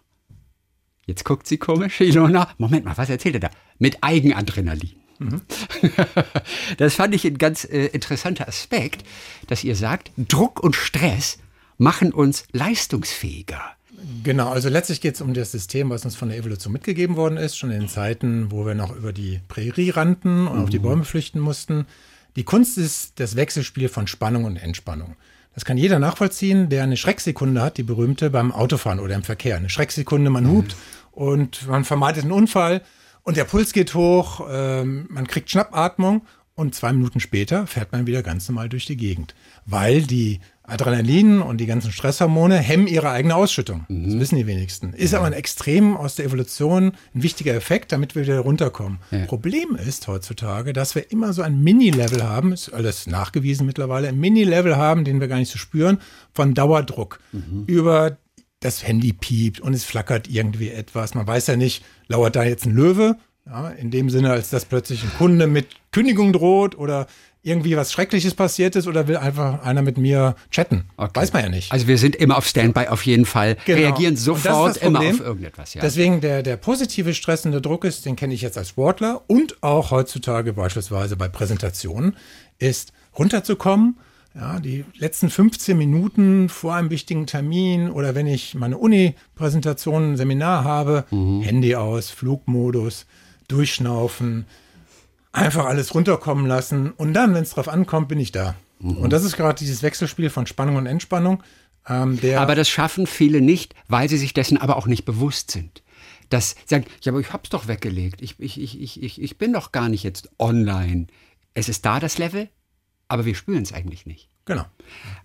Jetzt guckt sie komisch, Ilona. Moment mal, was erzählt er da? Mit Eigenadrenalin. Mhm. Das fand ich ein ganz äh, interessanter Aspekt, dass ihr sagt, Druck und Stress machen uns leistungsfähiger. Genau, also letztlich geht es um das System, was uns von der Evolution mitgegeben worden ist, schon in den Zeiten, wo wir noch über die Prärie rannten und mhm. auf die mhm. Bäume flüchten mussten. Die Kunst ist das Wechselspiel von Spannung und Entspannung. Das kann jeder nachvollziehen, der eine Schrecksekunde hat, die berühmte beim Autofahren oder im Verkehr. Eine Schrecksekunde, man hupt mhm. und man vermeidet einen Unfall und der Puls geht hoch, ähm, man kriegt Schnappatmung und zwei Minuten später fährt man wieder ganz normal durch die Gegend. Weil die Adrenalin und die ganzen Stresshormone hemmen ihre eigene Ausschüttung. Mhm. Das wissen die wenigsten. Ist ja. aber ein extrem aus der Evolution ein wichtiger Effekt, damit wir wieder runterkommen. Ja. Problem ist heutzutage, dass wir immer so ein Mini-Level haben, ist alles nachgewiesen mittlerweile, ein Mini-Level haben, den wir gar nicht so spüren, von Dauerdruck mhm. über das Handy piept und es flackert irgendwie etwas. Man weiß ja nicht, lauert da jetzt ein Löwe? Ja, in dem Sinne, als dass plötzlich ein Kunde mit Kündigung droht oder irgendwie was Schreckliches passiert ist oder will einfach einer mit mir chatten. Okay. Weiß man ja nicht. Also wir sind immer auf Standby auf jeden Fall, genau. reagieren sofort immer auf irgendetwas. Ja. Deswegen der, der positive stressende Druck ist, den kenne ich jetzt als Sportler und auch heutzutage beispielsweise bei Präsentationen, ist runterzukommen, ja, die letzten 15 Minuten vor einem wichtigen Termin oder wenn ich meine Uni-Präsentation, Seminar habe, mhm. Handy aus, Flugmodus, durchschnaufen, einfach alles runterkommen lassen und dann, wenn es drauf ankommt, bin ich da. Mhm. Und das ist gerade dieses Wechselspiel von Spannung und Entspannung. Ähm, aber das schaffen viele nicht, weil sie sich dessen aber auch nicht bewusst sind. Das sagen, ja, aber ich hab's doch weggelegt. Ich, ich, ich, ich, ich bin doch gar nicht jetzt online. Es ist da das Level, aber wir spüren es eigentlich nicht. Genau.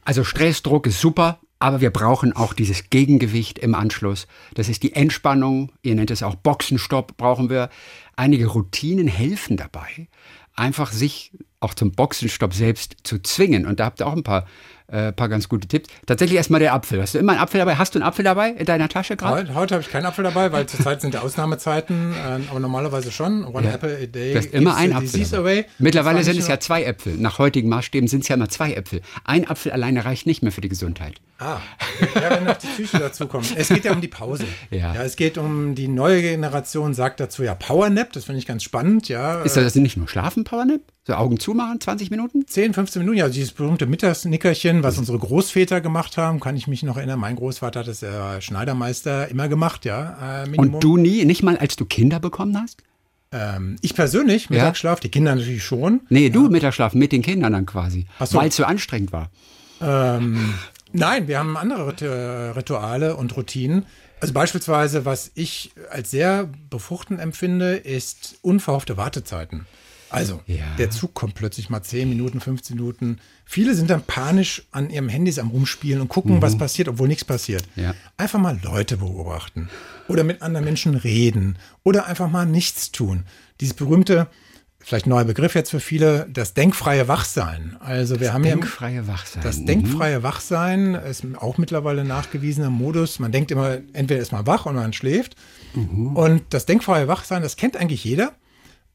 Also Stressdruck ist super, aber wir brauchen auch dieses Gegengewicht im Anschluss. Das ist die Entspannung, ihr nennt es auch Boxenstopp, brauchen wir. Einige Routinen helfen dabei, einfach sich auch zum Boxenstopp selbst zu zwingen. Und da habt ihr auch ein paar äh, paar ganz gute Tipps. Tatsächlich erstmal der Apfel. Hast du immer einen Apfel dabei? Hast du einen Apfel dabei in deiner Tasche gerade? Heute, heute habe ich keinen Apfel dabei, weil zurzeit sind ja Ausnahmezeiten, äh, aber normalerweise schon. One ja. apple a day. Du hast immer einen Apfel. Mittlerweile sind es ja zwei Äpfel. Nach heutigen Maßstäben sind es ja immer zwei Äpfel. Ein Apfel alleine reicht nicht mehr für die Gesundheit. Ah, ja, wenn noch die Psyche dazukommt. Es geht ja um die Pause. Ja. ja. Es geht um die neue Generation, sagt dazu ja Powernap, das finde ich ganz spannend, ja. Ist das nicht nur Schlafen, Powernap? So Augen zumachen, 20 Minuten? 10, 15 Minuten, ja, dieses berühmte Mittagsnickerchen, was unsere Großväter gemacht haben, kann ich mich noch erinnern. Mein Großvater hat das äh, Schneidermeister immer gemacht, ja. Äh, Und du nie, nicht mal als du Kinder bekommen hast? Ähm, ich persönlich, Mittagsschlaf, ja? die Kinder natürlich schon. Nee, du ja. Mittagsschlaf mit den Kindern dann quasi, so. weil es so anstrengend war. Ähm, nein, wir haben andere Rituale und Routinen. Also beispielsweise, was ich als sehr befruchtend empfinde, ist unverhoffte Wartezeiten. Also, ja. der Zug kommt plötzlich mal 10 Minuten, 15 Minuten. Viele sind dann panisch an ihrem Handys am Rumspielen und gucken, mhm. was passiert, obwohl nichts passiert. Ja. Einfach mal Leute beobachten oder mit anderen Menschen reden oder einfach mal nichts tun. Dieses berühmte, vielleicht neuer Begriff jetzt für viele, das denkfreie Wachsein. Also wir das haben denkfreie ja Wachsein. Das mhm. denkfreie Wachsein ist auch mittlerweile nachgewiesener Modus. Man denkt immer, entweder ist man wach und man schläft Und das denkfreie Wachsein, das kennt eigentlich jeder.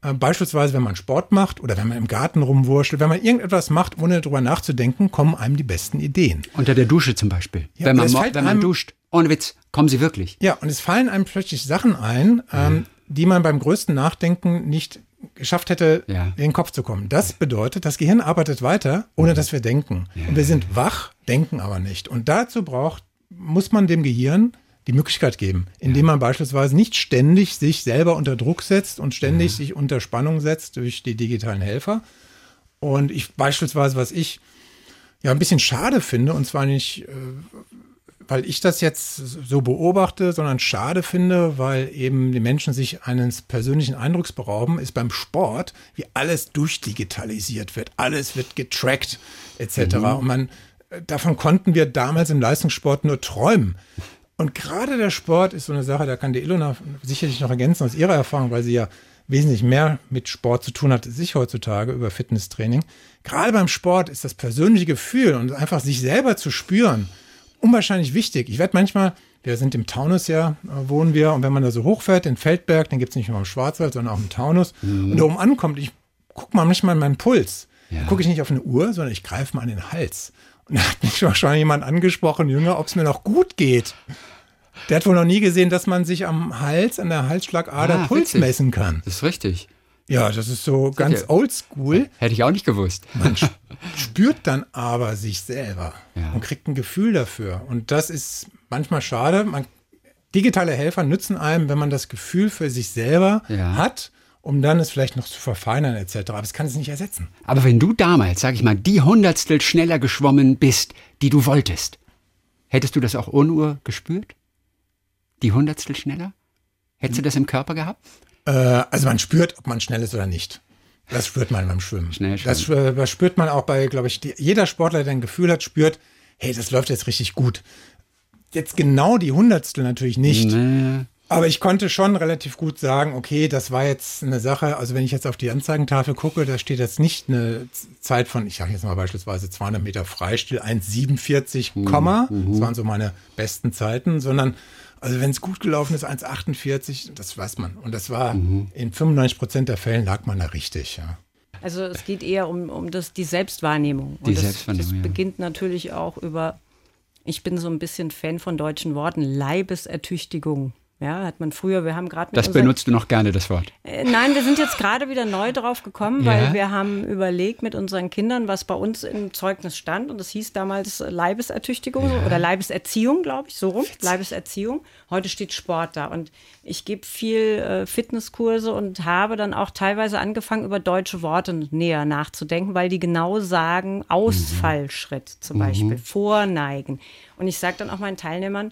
Äh, Beispielsweise, wenn man Sport macht oder wenn man im Garten rumwurschtelt, wenn man irgendetwas macht, ohne darüber nachzudenken, kommen einem die besten Ideen. Unter der Dusche zum Beispiel. Ja, wenn man, wenn man duscht. Ohne Witz, kommen sie wirklich. Ja, und es fallen einem plötzlich Sachen ein, ähm, die man beim größten Nachdenken nicht geschafft hätte, Ja. in den Kopf zu kommen. Das bedeutet, das Gehirn arbeitet weiter, ohne dass wir denken. Und wir sind wach, denken aber nicht. Und dazu braucht, muss man dem Gehirn die Möglichkeit geben, indem man beispielsweise nicht ständig sich selber unter Druck setzt und ständig sich unter Spannung setzt durch die digitalen Helfer. Und ich beispielsweise, was ich ja ein bisschen schade finde, und zwar nicht, äh, weil ich das jetzt so beobachte, sondern schade finde, weil eben die Menschen sich eines persönlichen Eindrucks berauben, ist beim Sport, wie alles durchdigitalisiert wird, alles wird getrackt etc. Und man, äh, davon konnten wir damals im Leistungssport nur träumen. Und gerade der Sport ist so eine Sache, da kann die Ilona sicherlich noch ergänzen aus ihrer Erfahrung, weil sie ja wesentlich mehr mit Sport zu tun hat, als ich heutzutage über Fitnesstraining. Gerade beim Sport ist das persönliche Gefühl und einfach sich selber zu spüren unwahrscheinlich wichtig. Ich werde manchmal, wir sind im Taunus ja, äh, wohnen wir, und wenn man da so hochfährt, in Feldberg, dann gibt es nicht nur im Schwarzwald, sondern auch im Taunus, und da oben ankommt, ich gucke mal manchmal meinen Puls. Ja. Gucke ich nicht auf eine Uhr, sondern ich greife mal an den Hals. Und da hat mich wahrscheinlich jemand angesprochen, Jünger, ob es mir noch gut geht. Der hat wohl noch nie gesehen, dass man sich am Hals, an der Halsschlagader Ah, Puls witzig. messen kann. Das ist richtig. Ja, das ist so ganz ja- oldschool. Hätte ich auch nicht gewusst. Man sp- spürt dann aber sich selber Ja. und kriegt ein Gefühl dafür. Und das ist manchmal schade. Man, digitale Helfer nützen einem, wenn man das Gefühl für sich selber Ja. hat, um dann es vielleicht noch zu verfeinern etc. Aber es kann es nicht ersetzen. Aber wenn du damals, sag ich mal, die Hundertstel schneller geschwommen bist, die du wolltest, hättest du das auch ohne Uhr gespürt? Die Hundertstel schneller? Hättest du das im Körper gehabt? Äh, also man spürt, ob man schnell ist oder nicht. Das spürt man beim Schwimmen. Schnell das, äh, das spürt man auch bei, glaube ich, die, jeder Sportler, der ein Gefühl hat, spürt, hey, das läuft jetzt richtig gut. Jetzt genau die Hundertstel natürlich nicht. Nee. Aber ich konnte schon relativ gut sagen, okay, das war jetzt eine Sache, also wenn ich jetzt auf die Anzeigentafel gucke, da steht jetzt nicht eine Zeit von, ich sage jetzt mal beispielsweise 200 Meter Freistil, 1,47, Komma, das waren so meine besten Zeiten, sondern also wenn es gut gelaufen ist, 1,48, das weiß man. Und das war in 95 Prozent der Fällen lag man da richtig, ja. Also es geht eher um, um das, die Selbstwahrnehmung. Die Und das, Selbstwahrnehmung, das ja. beginnt natürlich auch über, ich bin so ein bisschen Fan von deutschen Worten, Leibesertüchtigung. Ja, hat man früher, wir haben gerade Das benutzt du noch gerne, das Wort. Äh, Nein, wir sind jetzt gerade wieder neu drauf gekommen, Ja. weil wir haben überlegt mit unseren Kindern, was bei uns im Zeugnis stand. Und das hieß damals Leibesertüchtigung oder Leibeserziehung, glaube ich, so rum. Leibeserziehung. Heute steht Sport da. Und ich gebe viel äh, Fitnesskurse und habe dann auch teilweise angefangen, über deutsche Worte näher nachzudenken, weil die genau sagen, Ausfallschritt zum Beispiel, Vorneigen. Und ich sage dann auch meinen Teilnehmern,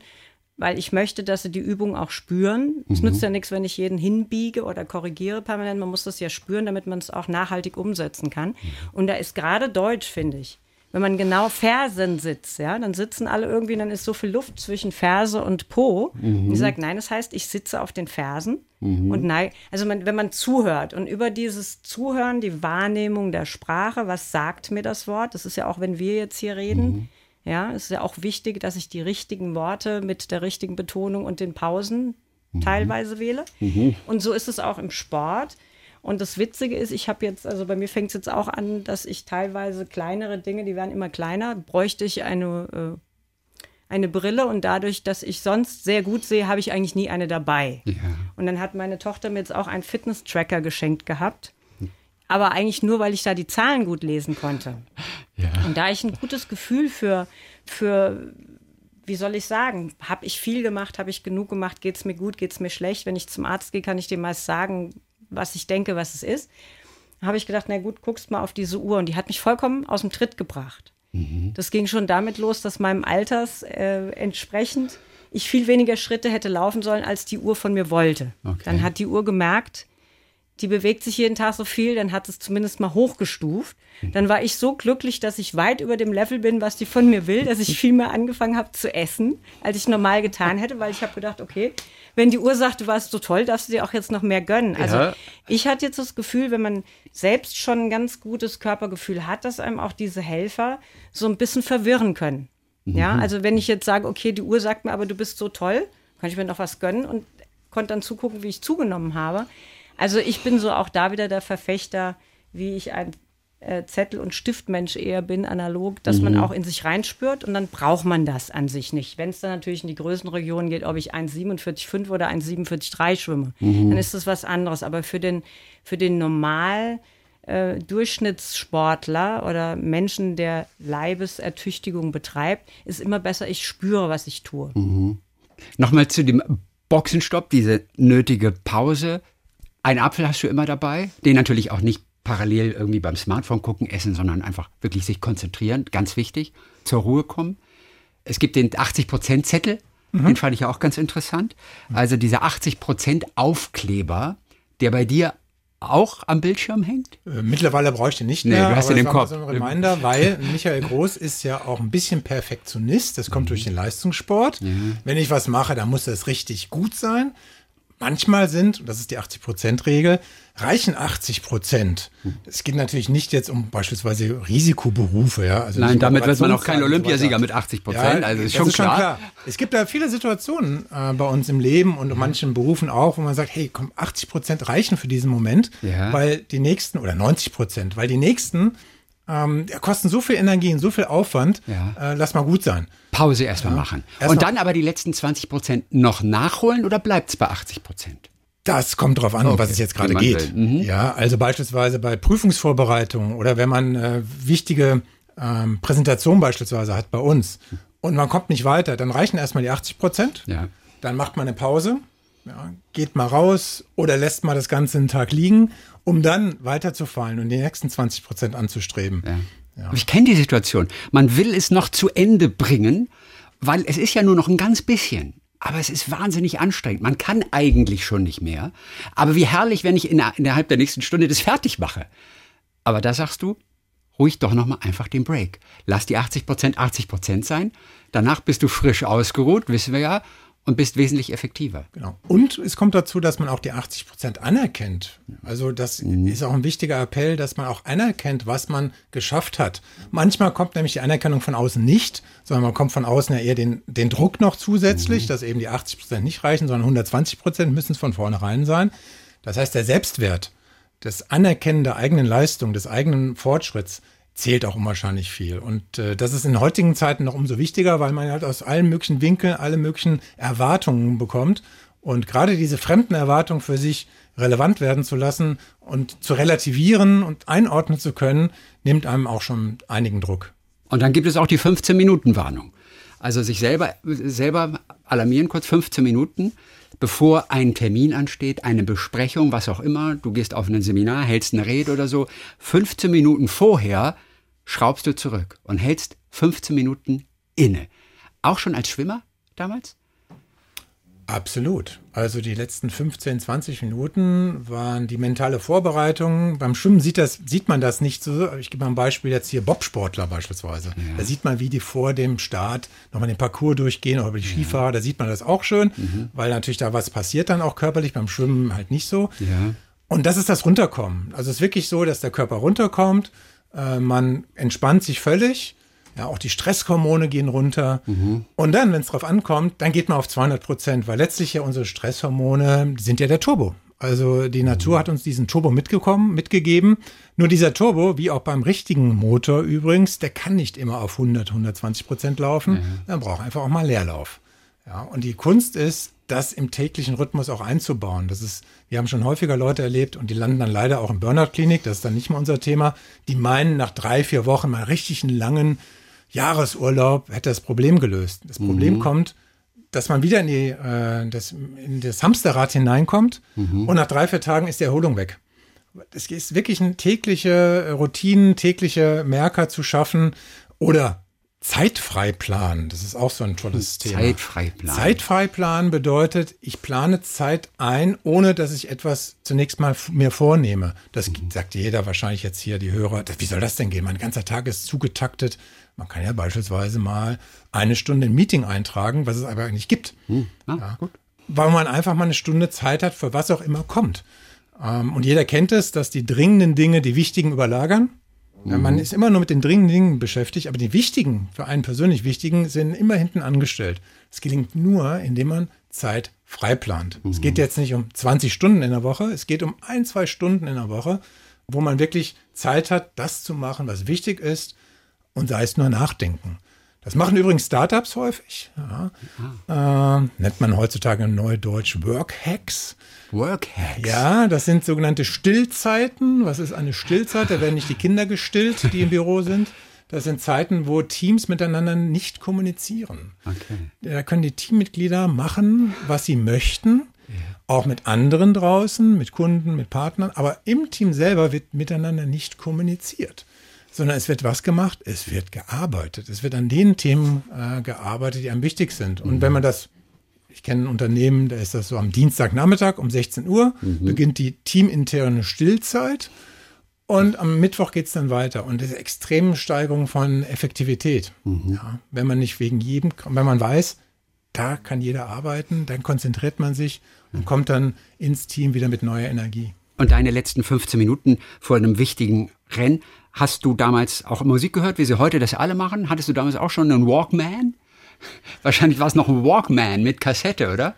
weil ich möchte, dass sie die Übung auch spüren. Es nützt ja nichts, wenn ich jeden hinbiege oder korrigiere permanent. Man muss das ja spüren, damit man es auch nachhaltig umsetzen kann. Und da ist gerade Deutsch, finde ich. Wenn man genau Fersen sitzt, ja, dann sitzen alle irgendwie, dann ist so viel Luft zwischen Ferse und Po. Und ich sage, nein, das heißt, ich sitze auf den Fersen und nein, also man, wenn man zuhört und über dieses Zuhören, die Wahrnehmung der Sprache, was sagt mir das Wort? Das ist ja auch, wenn wir jetzt hier reden, ja, es ist ja auch wichtig, dass ich die richtigen Worte mit der richtigen Betonung und den Pausen teilweise wähle. Und so ist es auch im Sport. Und das Witzige ist, ich habe jetzt, also bei mir fängt es jetzt auch an, dass ich teilweise kleinere Dinge, die werden immer kleiner, bräuchte ich eine, äh, eine Brille und dadurch, dass ich sonst sehr gut sehe, habe ich eigentlich nie eine dabei. Ja. Und dann hat meine Tochter mir jetzt auch einen Fitness-Tracker geschenkt gehabt. Aber eigentlich nur, weil ich da die Zahlen gut lesen konnte. Ja. Und da ich ein gutes Gefühl für, für wie soll ich sagen, habe ich viel gemacht, habe ich genug gemacht, geht es mir gut, geht es mir schlecht. Wenn ich zum Arzt gehe, kann ich dem meist sagen, was ich denke, was es ist. Habe ich gedacht, na gut, guckst mal auf diese Uhr. Und die hat mich vollkommen aus dem Tritt gebracht. Das ging schon damit los, dass meinem Alters äh, entsprechend ich viel weniger Schritte hätte laufen sollen, als die Uhr von mir wollte. Okay. Dann hat die Uhr gemerkt, die bewegt sich jeden Tag so viel, dann hat es zumindest mal hochgestuft. Dann war ich so glücklich, dass ich weit über dem Level bin, was die von mir will, dass ich viel mehr angefangen habe zu essen, als ich normal getan hätte, weil ich habe gedacht, okay, wenn die Uhr sagt, du warst so toll, darfst du dir auch jetzt noch mehr gönnen. Also Ja. ich hatte jetzt das Gefühl, wenn man selbst schon ein ganz gutes Körpergefühl hat, dass einem auch diese Helfer so ein bisschen verwirren können. Ja, also wenn ich jetzt sage, okay, die Uhr sagt mir aber, du bist so toll, kann ich mir noch was gönnen und konnte dann zugucken, wie ich zugenommen habe. Also ich bin so auch da wieder der Verfechter, wie ich ein äh, Zettel- und Stiftmensch eher bin, analog, dass man auch in sich reinspürt und dann braucht man das an sich nicht. Wenn es dann natürlich in die Größenregionen geht, ob ich 1,47,5 oder 1,47,3 schwimme, dann ist das was anderes. Aber für den, für den normal äh, Durchschnittssportler oder Menschen, der Leibesertüchtigung betreibt, ist immer besser, ich spüre, was ich tue. Nochmal zu dem Boxenstopp, diese nötige Pause. Ein Apfel hast du immer dabei, den natürlich auch nicht parallel irgendwie beim Smartphone gucken, essen, sondern einfach wirklich sich konzentrieren, ganz wichtig, zur Ruhe kommen. Es gibt den 80%-Zettel, den fand ich auch ganz interessant. Also dieser 80% Aufkleber, der bei dir auch am Bildschirm hängt? Äh, Mittlerweile brauche ich den nicht Nee, mehr. du hast den im Kopf. So ein Reminder, weil Michael Groß ist ja auch ein bisschen Perfektionist. Das kommt durch den Leistungssport. Wenn ich was mache, dann muss das richtig gut sein. Manchmal sind, und das ist die 80-Prozent-Regel, reichen 80 Prozent. Es geht natürlich nicht jetzt um beispielsweise Risikoberufe. Ja? Also Nein, damit wird man auch kein Olympiasieger mit 80 Prozent. also ist das schon klar. Es gibt da viele Situationen äh, bei uns im Leben und in manchen Berufen auch, wo man sagt, hey, komm, 80 Prozent reichen für diesen Moment, Ja. weil die nächsten, oder 90 Prozent, weil die nächsten ähm, ja, kosten so viel Energie und so viel Aufwand, Ja. äh, lass mal gut sein. Pause erstmal machen. Erst Und dann aber die letzten 20 Prozent noch nachholen oder bleibt es bei 80 Prozent? Das kommt drauf an, um Okay, was es jetzt gerade geht. Mhm. Ja, also beispielsweise bei Prüfungsvorbereitungen oder wenn man äh, wichtige ähm, Präsentationen beispielsweise hat bei uns und man kommt nicht weiter, dann reichen erstmal die 80 Prozent. Ja. Dann macht man eine Pause, ja, geht mal raus oder lässt mal das Ganze einen Tag liegen, um dann weiterzufallen und die nächsten 20 Prozent anzustreben. Ja. Aber Ich kenne die Situation. Man will es noch zu Ende bringen, weil es ist ja nur noch ein ganz bisschen. Aber es ist wahnsinnig anstrengend. Man kann eigentlich schon nicht mehr. Aber wie herrlich, wenn ich in, innerhalb der nächsten Stunde das fertig mache. Aber da sagst du, ruhig doch nochmal einfach den Break. Lass die 80 Prozent 80 Prozent sein. Danach bist du frisch ausgeruht, wissen wir ja, und bist wesentlich effektiver. Genau. Und es kommt dazu, dass man auch die 80 Prozent anerkennt. Also das Mhm. ist auch ein wichtiger Appell, dass man auch anerkennt, was man geschafft hat. Manchmal kommt nämlich die Anerkennung von außen nicht, sondern man kommt von außen ja eher den, den Druck noch Mhm. zusätzlich, dass eben die 80 Prozent nicht reichen, sondern 120 Prozent müssen es von vornherein sein. Das heißt, der Selbstwert, das Anerkennen der eigenen Leistung, des eigenen Fortschritts zählt auch unwahrscheinlich viel. Und äh, das ist in heutigen Zeiten noch umso wichtiger, weil man halt aus allen möglichen Winkeln alle möglichen Erwartungen bekommt. Und gerade diese fremden Erwartungen für sich relevant werden zu lassen und zu relativieren und einordnen zu können, nimmt einem auch schon einigen Druck. Und dann gibt es auch die 15-Minuten-Warnung. Also sich selber, selber alarmieren, kurz 15 Minuten, bevor ein Termin ansteht, eine Besprechung, was auch immer. Du gehst auf ein Seminar, hältst eine Rede oder so. 15 Minuten vorher schraubst du zurück und hältst 15 Minuten inne. Auch schon als Schwimmer damals? Absolut. Also die letzten 15, 20 Minuten waren die mentale Vorbereitung. Beim Schwimmen sieht, das, sieht man das nicht so. Ich gebe mal ein Beispiel jetzt hier Bobsportler beispielsweise. Da sieht man, wie die vor dem Start nochmal den Parcours durchgehen oder die Skifahrer. Da sieht man das auch schön, weil natürlich da was passiert dann auch körperlich, beim Schwimmen halt nicht so. Ja. Und das ist das Runterkommen. Also es ist wirklich so, dass der Körper runterkommt, äh, man entspannt sich völlig, ja, auch die Stresshormone gehen runter. Und dann, wenn es drauf ankommt, dann geht man auf 200 Prozent, weil letztlich ja unsere Stresshormone sind ja der Turbo. Also die Natur hat uns diesen Turbo mitgekommen, mitgegeben. Nur dieser Turbo, wie auch beim richtigen Motor übrigens, der kann nicht immer auf 100, 120 Prozent laufen. Dann braucht einfach auch mal Leerlauf. Ja, und die Kunst ist, das im täglichen Rhythmus auch einzubauen. Das ist, wir haben schon häufiger Leute erlebt und die landen dann leider auch in Burnout-Klinik, das ist dann nicht mehr unser Thema. Die meinen, nach drei, vier Wochen mal richtig einen langen Jahresurlaub hätte das Problem gelöst. Das Problem kommt, dass man wieder in, die, äh, das, in das Hamsterrad hineinkommt und nach drei, vier Tagen ist die Erholung weg. Es ist wirklich eine tägliche Routine, tägliche Merker zu schaffen oder Zeitfreiplan. Das ist auch so ein tolles Thema. Zeitfreiplan. Zeitfreiplan bedeutet, ich plane Zeit ein, ohne dass ich etwas zunächst mal mir vornehme. Das sagt jeder wahrscheinlich jetzt hier, die Hörer. Wie soll das denn gehen? Mein ganzer Tag ist zugetaktet. Man kann ja beispielsweise mal eine Stunde ein Meeting eintragen, was es aber eigentlich gibt. Ah, gut. Weil man einfach mal eine Stunde Zeit hat, für was auch immer kommt. Ähm, und jeder kennt es, dass die dringenden Dinge die wichtigen überlagern. Ja, man ist immer nur mit den dringenden Dingen beschäftigt, aber die wichtigen, für einen persönlich wichtigen, sind immer hinten angestellt. Es gelingt nur, indem man Zeit frei plant. Mhm. Es geht jetzt nicht um 20 Stunden in der Woche, es geht um ein, zwei Stunden in der Woche, wo man wirklich Zeit hat, das zu machen, was wichtig ist und sei es nur nachdenken. Das machen übrigens Startups häufig. Ja. Ah. Äh, nennt man heutzutage neudeutsch Workhacks. Workhacks? Ja, das sind sogenannte Stillzeiten. Was ist eine Stillzeit? Da werden nicht die Kinder gestillt, die im Büro sind. Das sind Zeiten, wo Teams miteinander nicht kommunizieren. Okay. Da können die Teammitglieder machen, was sie möchten. Ja. Auch mit anderen draußen, mit Kunden, mit Partnern. Aber im Team selber wird miteinander nicht kommuniziert sondern es wird was gemacht? Es wird gearbeitet. Es wird an den Themen äh, gearbeitet, die am wichtig sind. Und mhm. wenn man das, ich kenne ein Unternehmen, da ist das so am Dienstagnachmittag um 16 Uhr, mhm. beginnt die teaminterne Stillzeit. Und am Mittwoch geht es dann weiter. Und ist extreme Steigerung von Effektivität. Mhm. Ja, wenn man nicht wegen jedem, wenn man weiß, da kann jeder arbeiten, dann konzentriert man sich und kommt dann ins Team wieder mit neuer Energie. Und deine letzten 15 Minuten vor einem wichtigen Rennen Hast du damals auch Musik gehört, wie sie heute das alle machen? Hattest du damals auch schon einen Walkman? Wahrscheinlich war es noch ein Walkman mit Kassette, oder?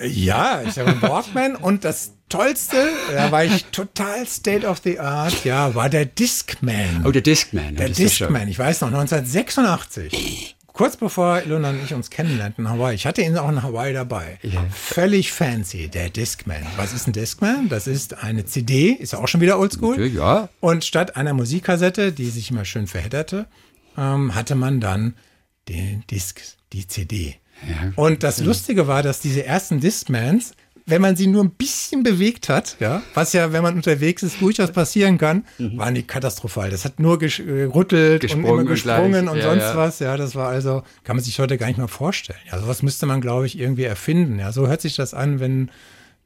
Ja, ich habe einen Walkman und das Tollste, da war ich total state of the art, ja, war der Discman. Oh, der Discman. Der Discman, ich weiß noch, 1986 kurz bevor Ilona und ich uns kennenlernten in Hawaii, ich hatte ihn auch in Hawaii dabei. Yeah. Völlig fancy, der Discman. Was ist ein Discman? Das ist eine CD, ist auch schon wieder oldschool. Ja. Und statt einer Musikkassette, die sich immer schön verhedderte, ähm, hatte man dann den Disc, die CD. Ja. Und das Lustige war, dass diese ersten Discmans wenn man sie nur ein bisschen bewegt hat, ja, was ja, wenn man unterwegs ist, durchaus passieren kann, mhm. waren die katastrophal. Das hat nur gerüttelt äh, und immer gesprungen und, ja, sonst ja. was. Ja, das war also, kann man sich heute gar nicht mehr vorstellen. Ja, sowas müsste man, glaube ich, irgendwie erfinden. Ja, so hört sich das an, wenn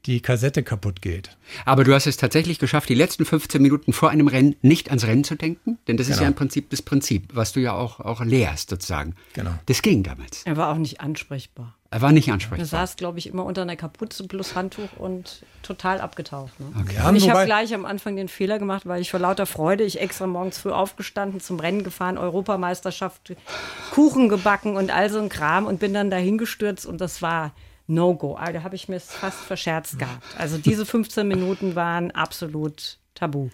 die Kassette kaputt geht. Aber du hast es tatsächlich geschafft, die letzten 15 Minuten vor einem Rennen nicht ans Rennen zu denken, denn das genau. ist ja genau. im Prinzip das Prinzip, was du ja auch, auch lehrst sozusagen. Genau. Das ging damals. Er war auch nicht ansprechbar. Er war nicht ansprechbar. Er saß, glaube ich, immer unter einer Kapuze plus Handtuch und total abgetaucht. Ne? Okay. Ja, und ich habe gleich am Anfang den Fehler gemacht, weil ich vor lauter Freude, ich extra morgens früh aufgestanden, zum Rennen gefahren, Europameisterschaft, Kuchen gebacken und all so ein Kram und bin dann dahin gestürzt und das war No-Go. Ah, da habe ich mir fast verscherzt gehabt. Also diese 15 Minuten waren absolut tabu.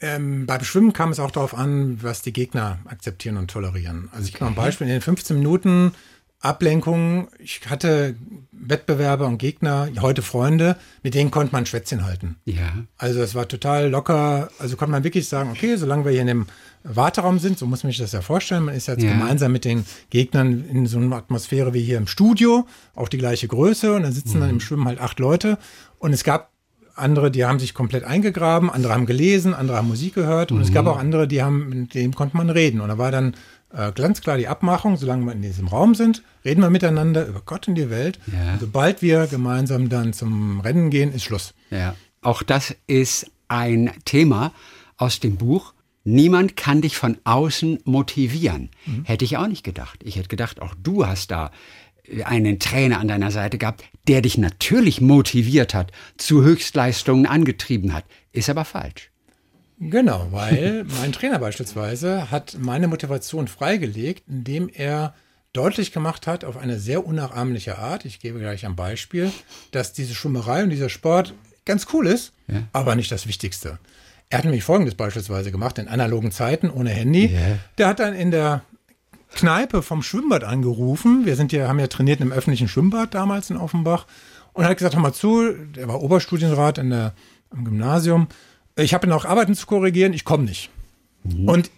Ähm, beim Schwimmen kam es auch darauf an, was die Gegner akzeptieren und tolerieren. Also ich okay. gebe mal ein Beispiel. In den 15 Minuten Ablenkung. Ich hatte Wettbewerber und Gegner, heute Freunde, mit denen konnte man Schwätzchen halten. Ja. Also es war total locker. Also konnte man wirklich sagen, okay, solange wir hier in dem Warteraum sind, so muss man sich das ja vorstellen, man ist jetzt ja. gemeinsam mit den Gegnern in so einer Atmosphäre wie hier im Studio, auch die gleiche Größe und dann sitzen mhm. dann im Schwimmen halt acht Leute und es gab andere, die haben sich komplett eingegraben, andere haben gelesen, andere haben Musik gehört und mhm. es gab auch andere, die haben, mit denen konnte man reden und da war dann äh, ganz klar die Abmachung, solange wir in diesem Raum sind, reden wir miteinander über Gott und die Welt. Ja. Und sobald wir gemeinsam dann zum Rennen gehen, ist Schluss. Ja, auch das ist ein Thema aus dem Buch. Niemand kann dich von außen motivieren. Mhm. Hätte ich auch nicht gedacht. Ich hätte gedacht, auch du hast da einen Trainer an deiner Seite gehabt, der dich natürlich motiviert hat, zu Höchstleistungen angetrieben hat. Ist aber falsch. Genau, weil mein Trainer beispielsweise hat meine Motivation freigelegt, indem er deutlich gemacht hat, auf eine sehr unnachahmliche Art, ich gebe gleich ein Beispiel, dass diese Schummerei und dieser Sport ganz cool ist, ja. aber nicht das Wichtigste. Er hat nämlich Folgendes beispielsweise gemacht, in analogen Zeiten ohne Handy. Yeah. Der hat dann in der Kneipe vom Schwimmbad angerufen. Wir sind ja, haben ja trainiert im öffentlichen Schwimmbad damals in Offenbach und hat gesagt, hör mal zu, der war Oberstudienrat in der, am Gymnasium ich habe noch Arbeiten zu korrigieren, ich komme nicht. Mhm. Und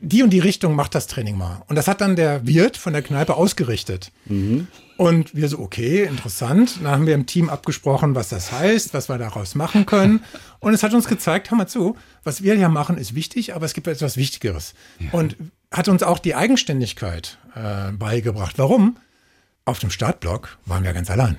die und die Richtung macht das Training mal. Und das hat dann der Wirt von der Kneipe ausgerichtet. Mhm. Und wir so, okay, interessant. Dann haben wir im Team abgesprochen, was das heißt, was wir daraus machen können. Und es hat uns gezeigt, hör mal zu, was wir hier machen, ist wichtig, aber es gibt etwas Wichtigeres. Ja. Und hat uns auch die Eigenständigkeit äh, beigebracht. Warum? Auf dem Startblock waren wir ganz allein.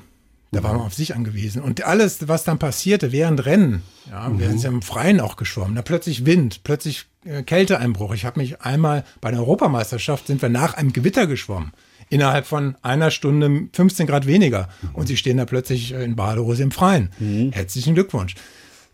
Da war man auf sich angewiesen. Und alles, was dann passierte während Rennen, ja, mhm. wir sind ja im Freien auch geschwommen, da plötzlich Wind, plötzlich äh, Kälteeinbruch. Ich habe mich einmal bei der Europameisterschaft sind wir nach einem Gewitter geschwommen. Innerhalb von einer Stunde 15 Grad weniger. Mhm. Und sie stehen da plötzlich in Badehose im Freien. Mhm. Herzlichen Glückwunsch.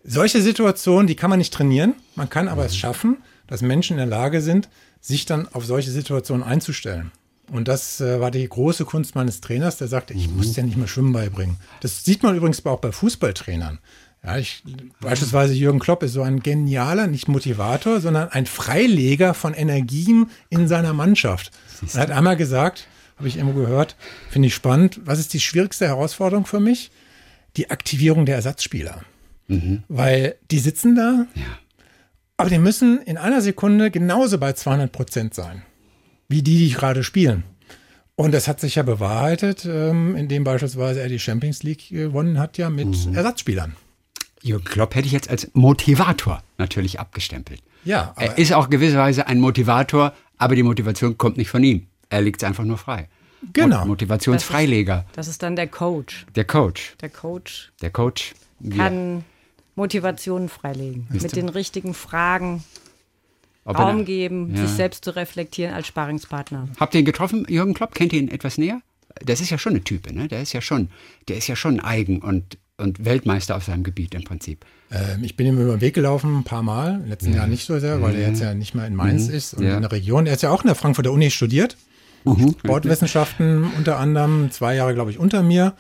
Solche Situationen, die kann man nicht trainieren. Man kann aber es mhm. schaffen, dass Menschen in der Lage sind, sich dann auf solche Situationen einzustellen. Und das äh, war die große Kunst meines Trainers, der sagte, ich Mhm. muss dir nicht mehr Schwimmen beibringen. Das sieht man übrigens auch bei Fußballtrainern. Ja, ich, beispielsweise Jürgen Klopp ist so ein genialer, nicht Motivator, sondern ein Freileger von Energien in seiner Mannschaft. Er hat einmal gesagt, habe ich irgendwo gehört, finde ich spannend, was ist die schwierigste Herausforderung für mich? Die Aktivierung der Ersatzspieler. Weil die sitzen da, aber die müssen in einer Sekunde genauso bei 200 Prozent sein, wie die, die gerade spielen. Und das hat sich ja bewahrheitet, ähm, indem beispielsweise er die Champions League gewonnen hat, ja mit Ersatzspielern. Jürgen Klopp hätte ich jetzt als Motivator natürlich abgestempelt. Ja, aber Er ist auch gewisserweise ein Motivator, aber die Motivation kommt nicht von ihm. Er legt es einfach nur frei. Genau. Mot- Motivationsfreileger. Das ist dann der Coach. Der Coach. Der Coach Der Coach. kann Motivationen freilegen. Mit den richtigen Fragen Ob er- Raum geben, Ja. sich selbst zu reflektieren als Sparingspartner. Habt ihr ihn getroffen, Jürgen Klopp? Kennt ihr ihn etwas näher? Das ist ja schon eine Type, ne? Der ist ja schon, der ist ja schon eigen und, und Weltmeister auf seinem Gebiet im Prinzip. ähm, ich bin ihm über den Weg gelaufen ein paar Mal, im letzten Jahr nicht so sehr, weil er jetzt ja nicht mehr in Mainz ist und Ja. in der Region. Er ist ja auch in der Frankfurter Uni studiert. Sportwissenschaften unter anderem, zwei Jahre, glaube ich, unter mir.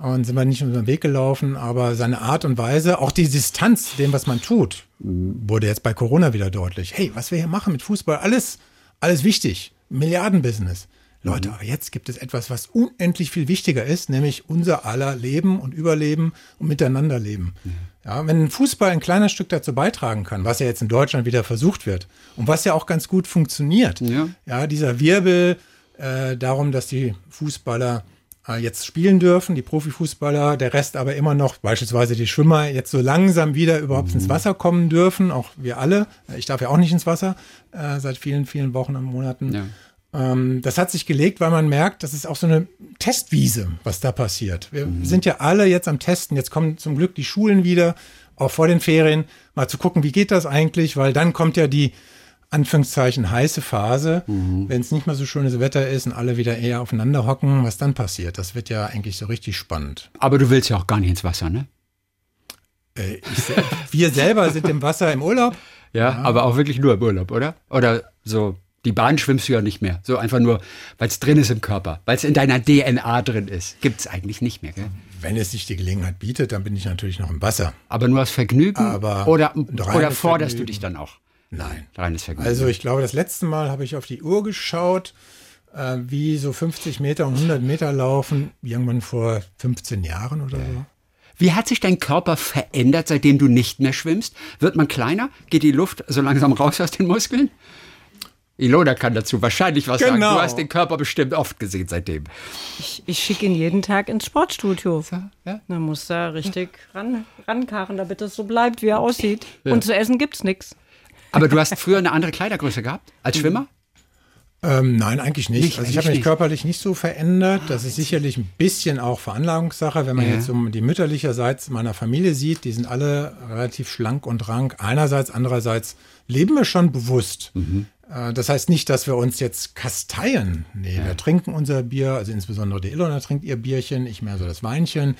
Und sind wir nicht den Weg gelaufen, aber seine Art und Weise, auch die Distanz dem, was man tut, wurde jetzt bei Corona wieder deutlich. Hey, was wir hier machen mit Fußball, alles, alles wichtig. Milliardenbusiness. Leute, aber jetzt gibt es etwas, was unendlich viel wichtiger ist, nämlich unser aller Leben und Überleben und Miteinanderleben. Ja, wenn Fußball ein kleines Stück dazu beitragen kann, was ja jetzt in Deutschland wieder versucht wird und was ja auch ganz gut funktioniert, Ja. ja, dieser Wirbel äh, darum, dass die Fußballer äh, jetzt spielen dürfen, die Profifußballer, der Rest aber immer noch, beispielsweise die Schwimmer, jetzt so langsam wieder überhaupt ins Wasser kommen dürfen, auch wir alle. Ich darf ja auch nicht ins Wasser äh, seit vielen, vielen Wochen und Monaten. Ja. Ähm, das hat sich gelegt, weil man merkt, das ist auch so eine Testwiese, was da passiert. Wir sind ja alle jetzt am Testen. Jetzt kommen zum Glück die Schulen wieder, auch vor den Ferien, mal zu gucken, wie geht das eigentlich, weil dann kommt ja die Anführungszeichen heiße Phase, wenn es nicht mehr so schönes Wetter ist und alle wieder eher aufeinander hocken, was dann passiert. Das wird ja eigentlich so richtig spannend. Aber du willst ja auch gar nicht ins Wasser, ne? Äh, sel- wir selber sind im Wasser im Urlaub. Ja, aber auch wirklich nur im Urlaub, oder? Oder so, die Bahn schwimmst du ja nicht mehr. So einfach nur, weil es drin ist im Körper, weil es in deiner DNA drin ist. Gibt es eigentlich nicht mehr, gell? Wenn es sich die Gelegenheit bietet, dann bin ich natürlich noch im Wasser. Aber nur aus Vergnügen? Aber oder, oder forderst du Vergnügen. dich dann auch? Nein. Reines Vergnügen. Also ich glaube, das letzte Mal habe ich auf die Uhr geschaut, äh, wie so 50 Meter und 100 Meter laufen, irgendwann vor 15 Jahren oder so. Wie hat sich dein Körper verändert, seitdem du nicht mehr schwimmst? Wird man kleiner? Geht die Luft so langsam raus aus den Muskeln? Ilona kann dazu wahrscheinlich was sagen. Genau. Du hast den Körper bestimmt oft gesehen seitdem. Ich, ich schicke ihn jeden Tag ins Sportstudio. ja. Da muss er richtig ran, rankarren, damit es so bleibt, wie er aussieht. Und zu essen gibt's nichts. Aber du hast früher eine andere Kleidergröße gehabt als Schwimmer? Ähm, nein, eigentlich nicht. Nicht, also ich habe mich nicht. körperlich nicht so verändert. Das ist sicherlich ein bisschen auch Veranlagungssache, wenn man Ja. jetzt um die mütterlicherseits meiner Familie sieht. Die sind alle relativ schlank und rank. Einerseits, andererseits leben wir schon bewusst. Mhm. Äh, Das heißt nicht, dass wir uns jetzt kasteien. Nee, wir trinken unser Bier, also insbesondere die Ilona trinkt ihr Bierchen, ich mehr so das Weinchen.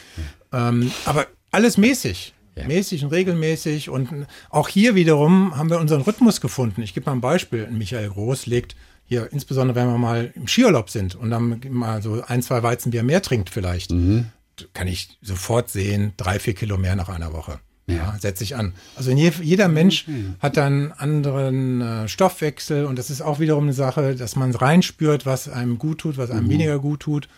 Ähm, aber alles mäßig. Mäßig und regelmäßig. Und auch hier wiederum haben wir unseren Rhythmus gefunden. Ich gebe mal ein Beispiel. Michael Groß legt hier, insbesondere wenn wir mal im Skiurlaub sind und dann mal so ein, zwei Weizenbier mehr trinkt vielleicht, kann ich sofort sehen, drei, vier Kilo mehr nach einer Woche. Ja, setze ich an. Also je, jeder Mensch hat dann einen anderen äh, Stoffwechsel und das ist auch wiederum eine Sache, dass man reinspürt, was einem gut tut, was einem weniger gut tut.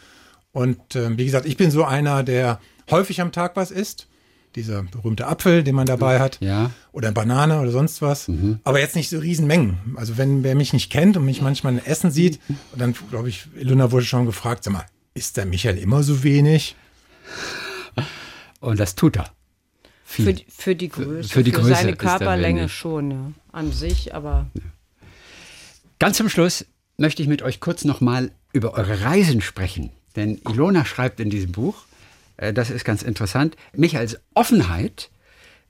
Und äh, wie gesagt, ich bin so einer, der häufig am Tag was isst. Dieser berühmte Apfel, den man dabei hat. Ja. Oder Banane oder sonst was. Aber jetzt nicht so Riesenmengen. Also wenn wer mich nicht kennt und mich manchmal in Essen sieht, und dann glaube ich, Ilona wurde schon gefragt, sag mal, ist der Michael immer so wenig? Und das tut er. Viel. Für, die- für die Größe, für die Größe seine er Körperlänge schon, ja. An sich, aber Ganz zum Schluss möchte ich mit euch kurz nochmal über eure Reisen sprechen. Denn Ilona schreibt in diesem Buch, das ist ganz interessant, Michaels Offenheit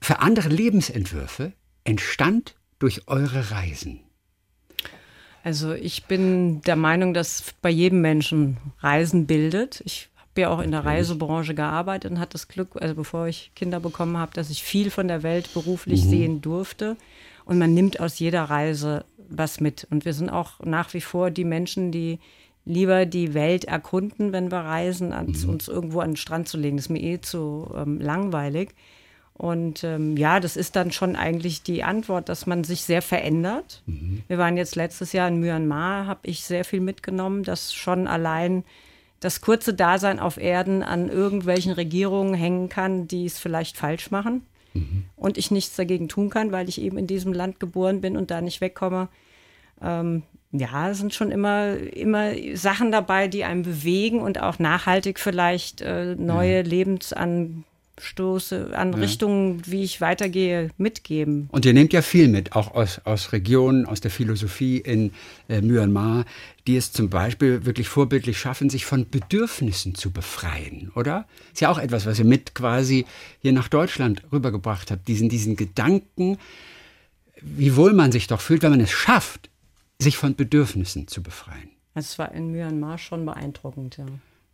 für andere Lebensentwürfe entstand durch eure Reisen. Also ich bin der Meinung, dass bei jedem Menschen Reisen bildet. Ich habe ja auch in der Reisebranche gearbeitet und hatte das Glück, also bevor ich Kinder bekommen habe, dass ich viel von der Welt beruflich sehen durfte. Und man nimmt aus jeder Reise was mit. Und wir sind auch nach wie vor die Menschen, die lieber die Welt erkunden, wenn wir reisen, als uns irgendwo an den Strand zu legen. Das ist mir eh zu ähm, langweilig. Und ähm, ja, das ist dann schon eigentlich die Antwort, dass man sich sehr verändert. Mhm. Wir waren jetzt letztes Jahr in Myanmar, habe ich sehr viel mitgenommen, dass schon allein das kurze Dasein auf Erden an irgendwelchen Regierungen hängen kann, die es vielleicht falsch machen mhm. und ich nichts dagegen tun kann, weil ich eben in diesem Land geboren bin und da nicht wegkomme. Ähm, ja, es sind schon immer, immer Sachen dabei, die einem bewegen und auch nachhaltig vielleicht äh, neue ja. Lebensan Stoße, an ja. Richtungen, wie ich weitergehe, mitgeben. Und ihr nehmt ja viel mit, auch aus, aus Regionen, aus der Philosophie in äh, Myanmar, die es zum Beispiel wirklich vorbildlich schaffen, sich von Bedürfnissen zu befreien, oder? Ist ja auch etwas, was ihr mit quasi hier nach Deutschland rübergebracht habt, diesen, diesen Gedanken, wie wohl man sich doch fühlt, wenn man es schafft, sich von Bedürfnissen zu befreien. Es war in Myanmar schon beeindruckend, ja.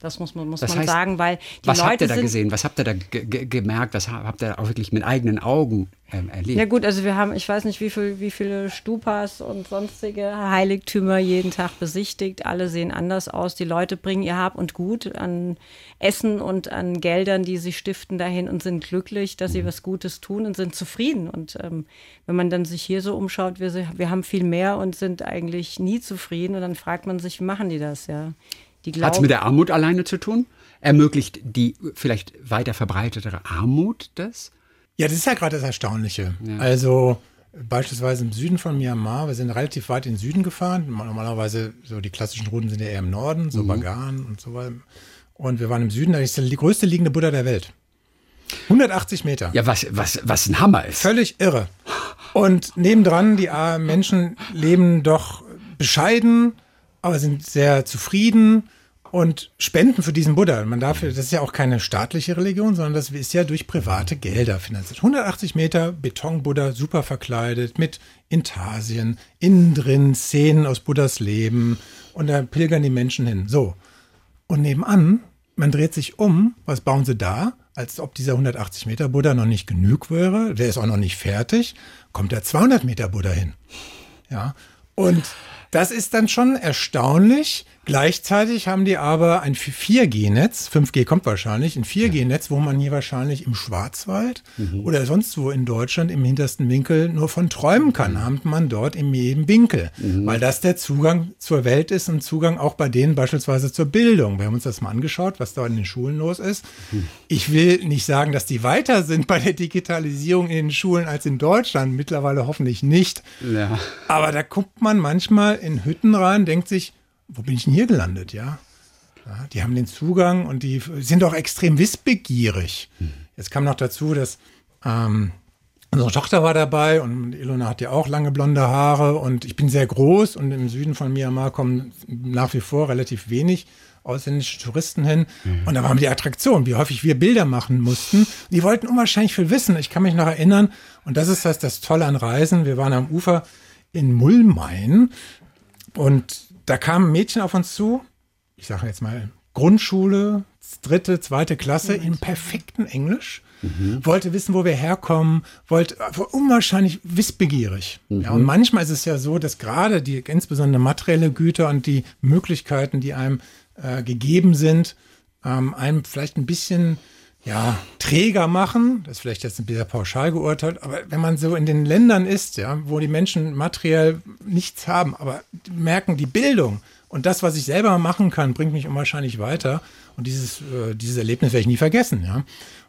Das muss man, muss das man heißt, sagen, weil die was Leute habt ihr da gesehen? Was habt ihr da gemerkt? Was habt ihr auch wirklich mit eigenen Augen ähm, erlebt? Ja gut, also wir haben, ich weiß nicht, wie, viel, wie viele Stupas und sonstige Heiligtümer jeden Tag besichtigt. Alle sehen anders aus. Die Leute bringen ihr Hab und Gut an Essen und an Geldern, die sie stiften dahin und sind glücklich, dass sie mhm. was Gutes tun und sind zufrieden. Und ähm, wenn man dann sich hier so umschaut, wir, wir haben viel mehr und sind eigentlich nie zufrieden. Und dann fragt man sich, wie machen die das, ja? Hat es mit der Armut alleine zu tun? Ermöglicht die vielleicht weiter verbreitetere Armut das? Ja, das ist ja gerade das Erstaunliche. Ja. Also beispielsweise im Süden von Myanmar, wir sind relativ weit in den Süden gefahren. Normalerweise so die klassischen Routen sind ja eher im Norden, so mhm. Bagan und so weiter. Und wir waren im Süden, da ist die größte liegende Buddha der Welt. 180 Meter. Ja, was, was, was ein Hammer ist. Völlig irre. Und nebendran, die Menschen leben doch bescheiden, aber sind sehr zufrieden und spenden für diesen Buddha. Man darf, das ist ja auch keine staatliche Religion, sondern das ist ja durch private Gelder finanziert. 180 Meter Beton-Buddha, super verkleidet, mit Intarsien, innen drin Szenen aus Buddhas Leben und da pilgern die Menschen hin. So. Und nebenan, man dreht sich um, was bauen sie da? Als ob dieser 180 Meter Buddha noch nicht genug wäre, der ist auch noch nicht fertig, kommt der 200 Meter Buddha hin. Ja. Und das ist dann schon erstaunlich. Gleichzeitig haben die aber ein 4G-Netz, 5G kommt wahrscheinlich, ein 4G-Netz, wo man hier wahrscheinlich im Schwarzwald mhm. oder sonst wo in Deutschland im hintersten Winkel nur von träumen kann, mhm. hat man dort in jedem Winkel, mhm. weil das der Zugang zur Welt ist und Zugang auch bei denen beispielsweise zur Bildung. Wir haben uns das mal angeschaut, was da in den Schulen los ist. Mhm. Ich will nicht sagen, dass die weiter sind bei der Digitalisierung in den Schulen als in Deutschland, mittlerweile hoffentlich nicht. Ja. Aber da guckt man manchmal in Hütten rein, denkt sich, wo bin ich denn hier gelandet, ja? ja die haben den Zugang und die sind auch extrem wissbegierig. Hm. Jetzt kam noch dazu, dass ähm, unsere Tochter war dabei und Ilona hat ja auch lange blonde Haare und ich bin sehr groß und im Süden von Myanmar kommen nach wie vor relativ wenig ausländische Touristen hin. Mhm. Und da waren die Attraktion, wie häufig wir Bilder machen mussten. Die wollten unwahrscheinlich viel wissen. Ich kann mich noch erinnern, und das ist das, das Tolle an Reisen. Wir waren am Ufer in Mullmain und da kam ein Mädchen auf uns zu, ich sage jetzt mal Grundschule, dritte, zweite Klasse, im perfekten Englisch. Mhm. Wollte wissen, wo wir herkommen, wollte war unwahrscheinlich wissbegierig. Mhm. Ja, und manchmal ist es ja so, dass gerade die insbesondere materielle Güter und die Möglichkeiten, die einem äh, gegeben sind, ähm, einem vielleicht ein bisschen ja, träger machen. Das ist vielleicht jetzt ein bisschen pauschal geurteilt, aber wenn man so in den Ländern ist, ja, wo die Menschen materiell nichts haben, aber merken, die Bildung und das, was ich selber machen kann, bringt mich unwahrscheinlich weiter. Und dieses, äh, dieses Erlebnis werde ich nie vergessen, ja.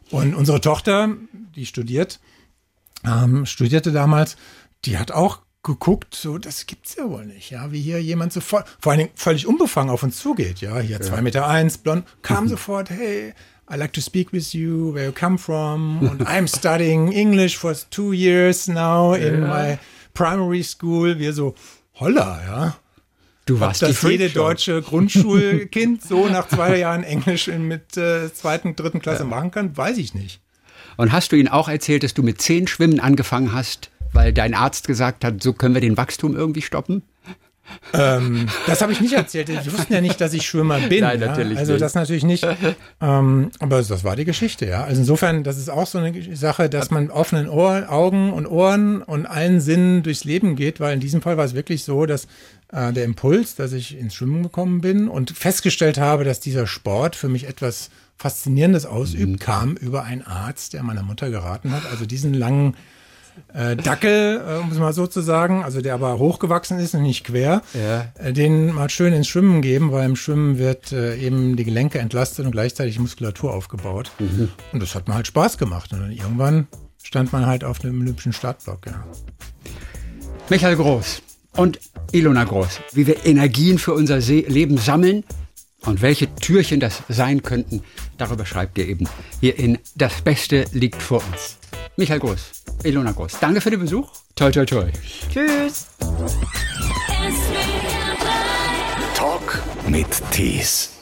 Und unsere Tochter, die studiert, ähm, studierte damals, die hat auch geguckt, so, das gibt's ja wohl nicht, ja, wie hier jemand so voll, vor allen Dingen völlig unbefangen auf uns zugeht, ja, hier zwei ja. Meter eins, blond, kam sofort, hey, I like to speak with you, where you come from. Und I'm studying English for two years now in ja. my primary school. Wir so, holla, ja. Du warst das jede deutsche Grundschulkind so nach zwei Jahren Englisch mit äh, zweiten, dritten Klasse ja. machen kann, weiß ich nicht. Und hast du ihnen auch erzählt, dass du mit zehn Schwimmen angefangen hast, weil dein Arzt gesagt hat, so können wir den Wachstum irgendwie stoppen? Ähm, das habe ich nicht erzählt. Die wussten ja nicht, dass ich Schwimmer bin. Nein, ja? natürlich Also nicht. das natürlich nicht. Ähm, aber das war die Geschichte, ja. Also insofern, das ist auch so eine Sache, dass man offenen Ohr, Augen und Ohren und allen Sinnen durchs Leben geht, weil in diesem Fall war es wirklich so, dass äh, der Impuls, dass ich ins Schwimmen gekommen bin und festgestellt habe, dass dieser Sport für mich etwas Faszinierendes ausübt, Mhm. kam über einen Arzt, der meiner Mutter geraten hat. Also diesen langen äh, Dackel, äh, um es mal so zu sagen, also der aber hochgewachsen ist und nicht quer, Ja. äh, den mal schön ins Schwimmen geben, weil im Schwimmen wird äh, eben die Gelenke entlastet und gleichzeitig Muskulatur aufgebaut. Und das hat mir halt Spaß gemacht. Und dann irgendwann stand man halt auf einem olympischen Startblock, ja. Michael Groß und Ilona Groß, wie wir Energien für unser Se Leben sammeln und welche Türchen das sein könnten, darüber schreibt ihr eben hier in Das Beste liegt vor uns. Michael Groß, Ilona Groß, danke für den Besuch. Toi, toi, toi. Tschüss. Talk mit Tees.